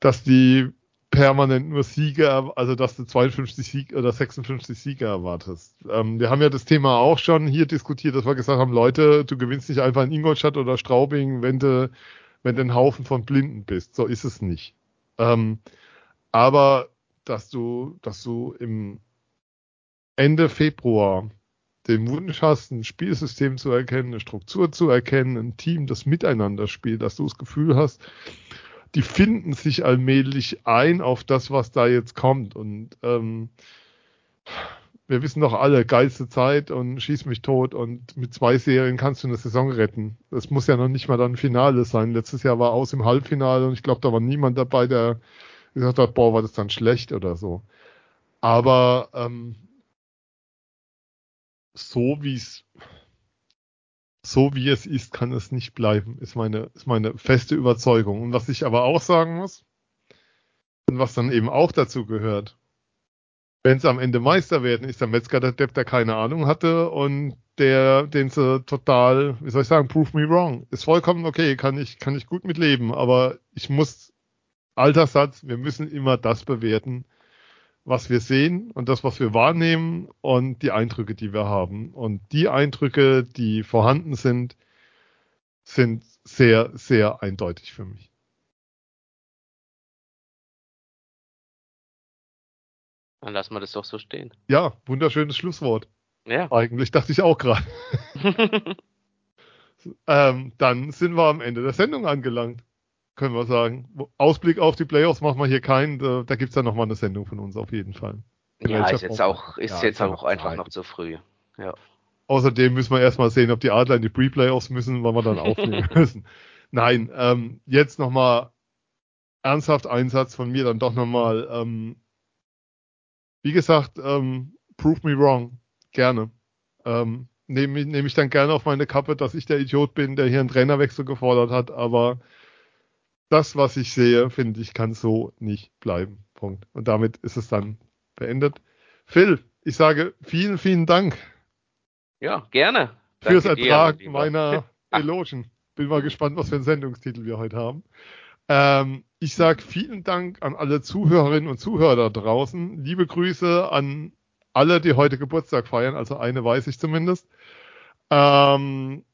dass die permanent nur Siege, also dass du 52 Siege oder 56 Siege erwartest. Ähm, wir haben ja das Thema auch schon hier diskutiert, dass wir gesagt haben, Leute, du gewinnst nicht einfach in Ingolstadt oder Straubing, wenn du wenn du ein Haufen von Blinden bist. So ist es nicht. Ähm, aber dass du, dass du im Ende Februar den Wunsch hast, ein Spielsystem zu erkennen, eine Struktur zu erkennen, ein Team, das miteinander spielt, dass du das Gefühl hast, die finden sich allmählich ein auf das, was da jetzt kommt. Und ähm, wir wissen doch alle, geilste Zeit und schieß mich tot und mit zwei Serien kannst du eine Saison retten. Das muss ja noch nicht mal dann Finale sein. Letztes Jahr war aus im Halbfinale und ich glaube, da war niemand dabei, der gesagt hat, boah, war das dann schlecht oder so. Aber ähm, so wie es so wie es ist, kann es nicht bleiben, ist meine, ist meine feste Überzeugung. Und was ich aber auch sagen muss, und was dann eben auch dazu gehört, wenn sie am Ende Meister werden, ist der Metzger der Depp, der keine Ahnung hatte und der, den sie total, wie soll ich sagen, prove me wrong. Ist vollkommen okay, kann ich, kann ich gut mit leben, aber ich muss, alter Satz, wir müssen immer das bewerten, was wir sehen und das, was wir wahrnehmen und die Eindrücke, die wir haben. Und die Eindrücke, die vorhanden sind, sind sehr, sehr eindeutig für mich. Dann lassen wir das doch so stehen. Ja, wunderschönes Schlusswort. Ja. Eigentlich dachte ich auch gerade. ähm, dann sind wir am Ende der Sendung angelangt, können wir sagen. Ausblick auf die Playoffs machen wir hier keinen. Da, da gibt es dann nochmal eine Sendung von uns auf jeden Fall. Ja, ist jetzt auch, ist ja, jetzt auch einfach noch zu früh. Ja. Außerdem müssen wir erstmal sehen, ob die Adler in die Pre-Playoffs müssen, weil wir dann aufnehmen müssen. Nein, ähm, jetzt nochmal ernsthaft Einsatz von mir dann doch nochmal ähm, wie gesagt, ähm, prove me wrong. Gerne. Ähm, Nehme nehm ich dann gerne auf meine Kappe, dass ich der Idiot bin, der hier einen Trainerwechsel gefordert hat, aber das, was ich sehe, finde ich, kann so nicht bleiben. Punkt. Und damit ist es dann beendet. Phil, ich sage vielen, vielen Dank. Ja, gerne. Danke fürs Ertragen dir, meiner Elogen. Bin mal gespannt, was für einen Sendungstitel wir heute haben. Ähm, ich sage vielen Dank an alle Zuhörerinnen und Zuhörer da draußen. Liebe Grüße an alle, die heute Geburtstag feiern, also eine weiß ich zumindest. Ähm,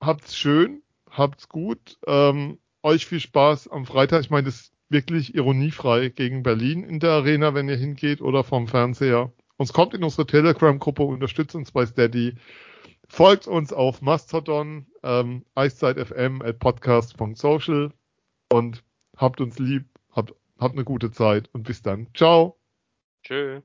habt's schön, habt's gut. Ähm, euch viel Spaß am Freitag. Ich meine, das ist wirklich ironiefrei gegen Berlin in der Arena, wenn ihr hingeht oder vom Fernseher. Uns kommt in unsere Telegram-Gruppe, unterstützt uns bei Steady. Folgt uns auf Mastodon, ähm, eiszeit.fm at podcast.social und habt uns lieb, habt, habt eine gute Zeit und bis dann. Ciao. Tschö.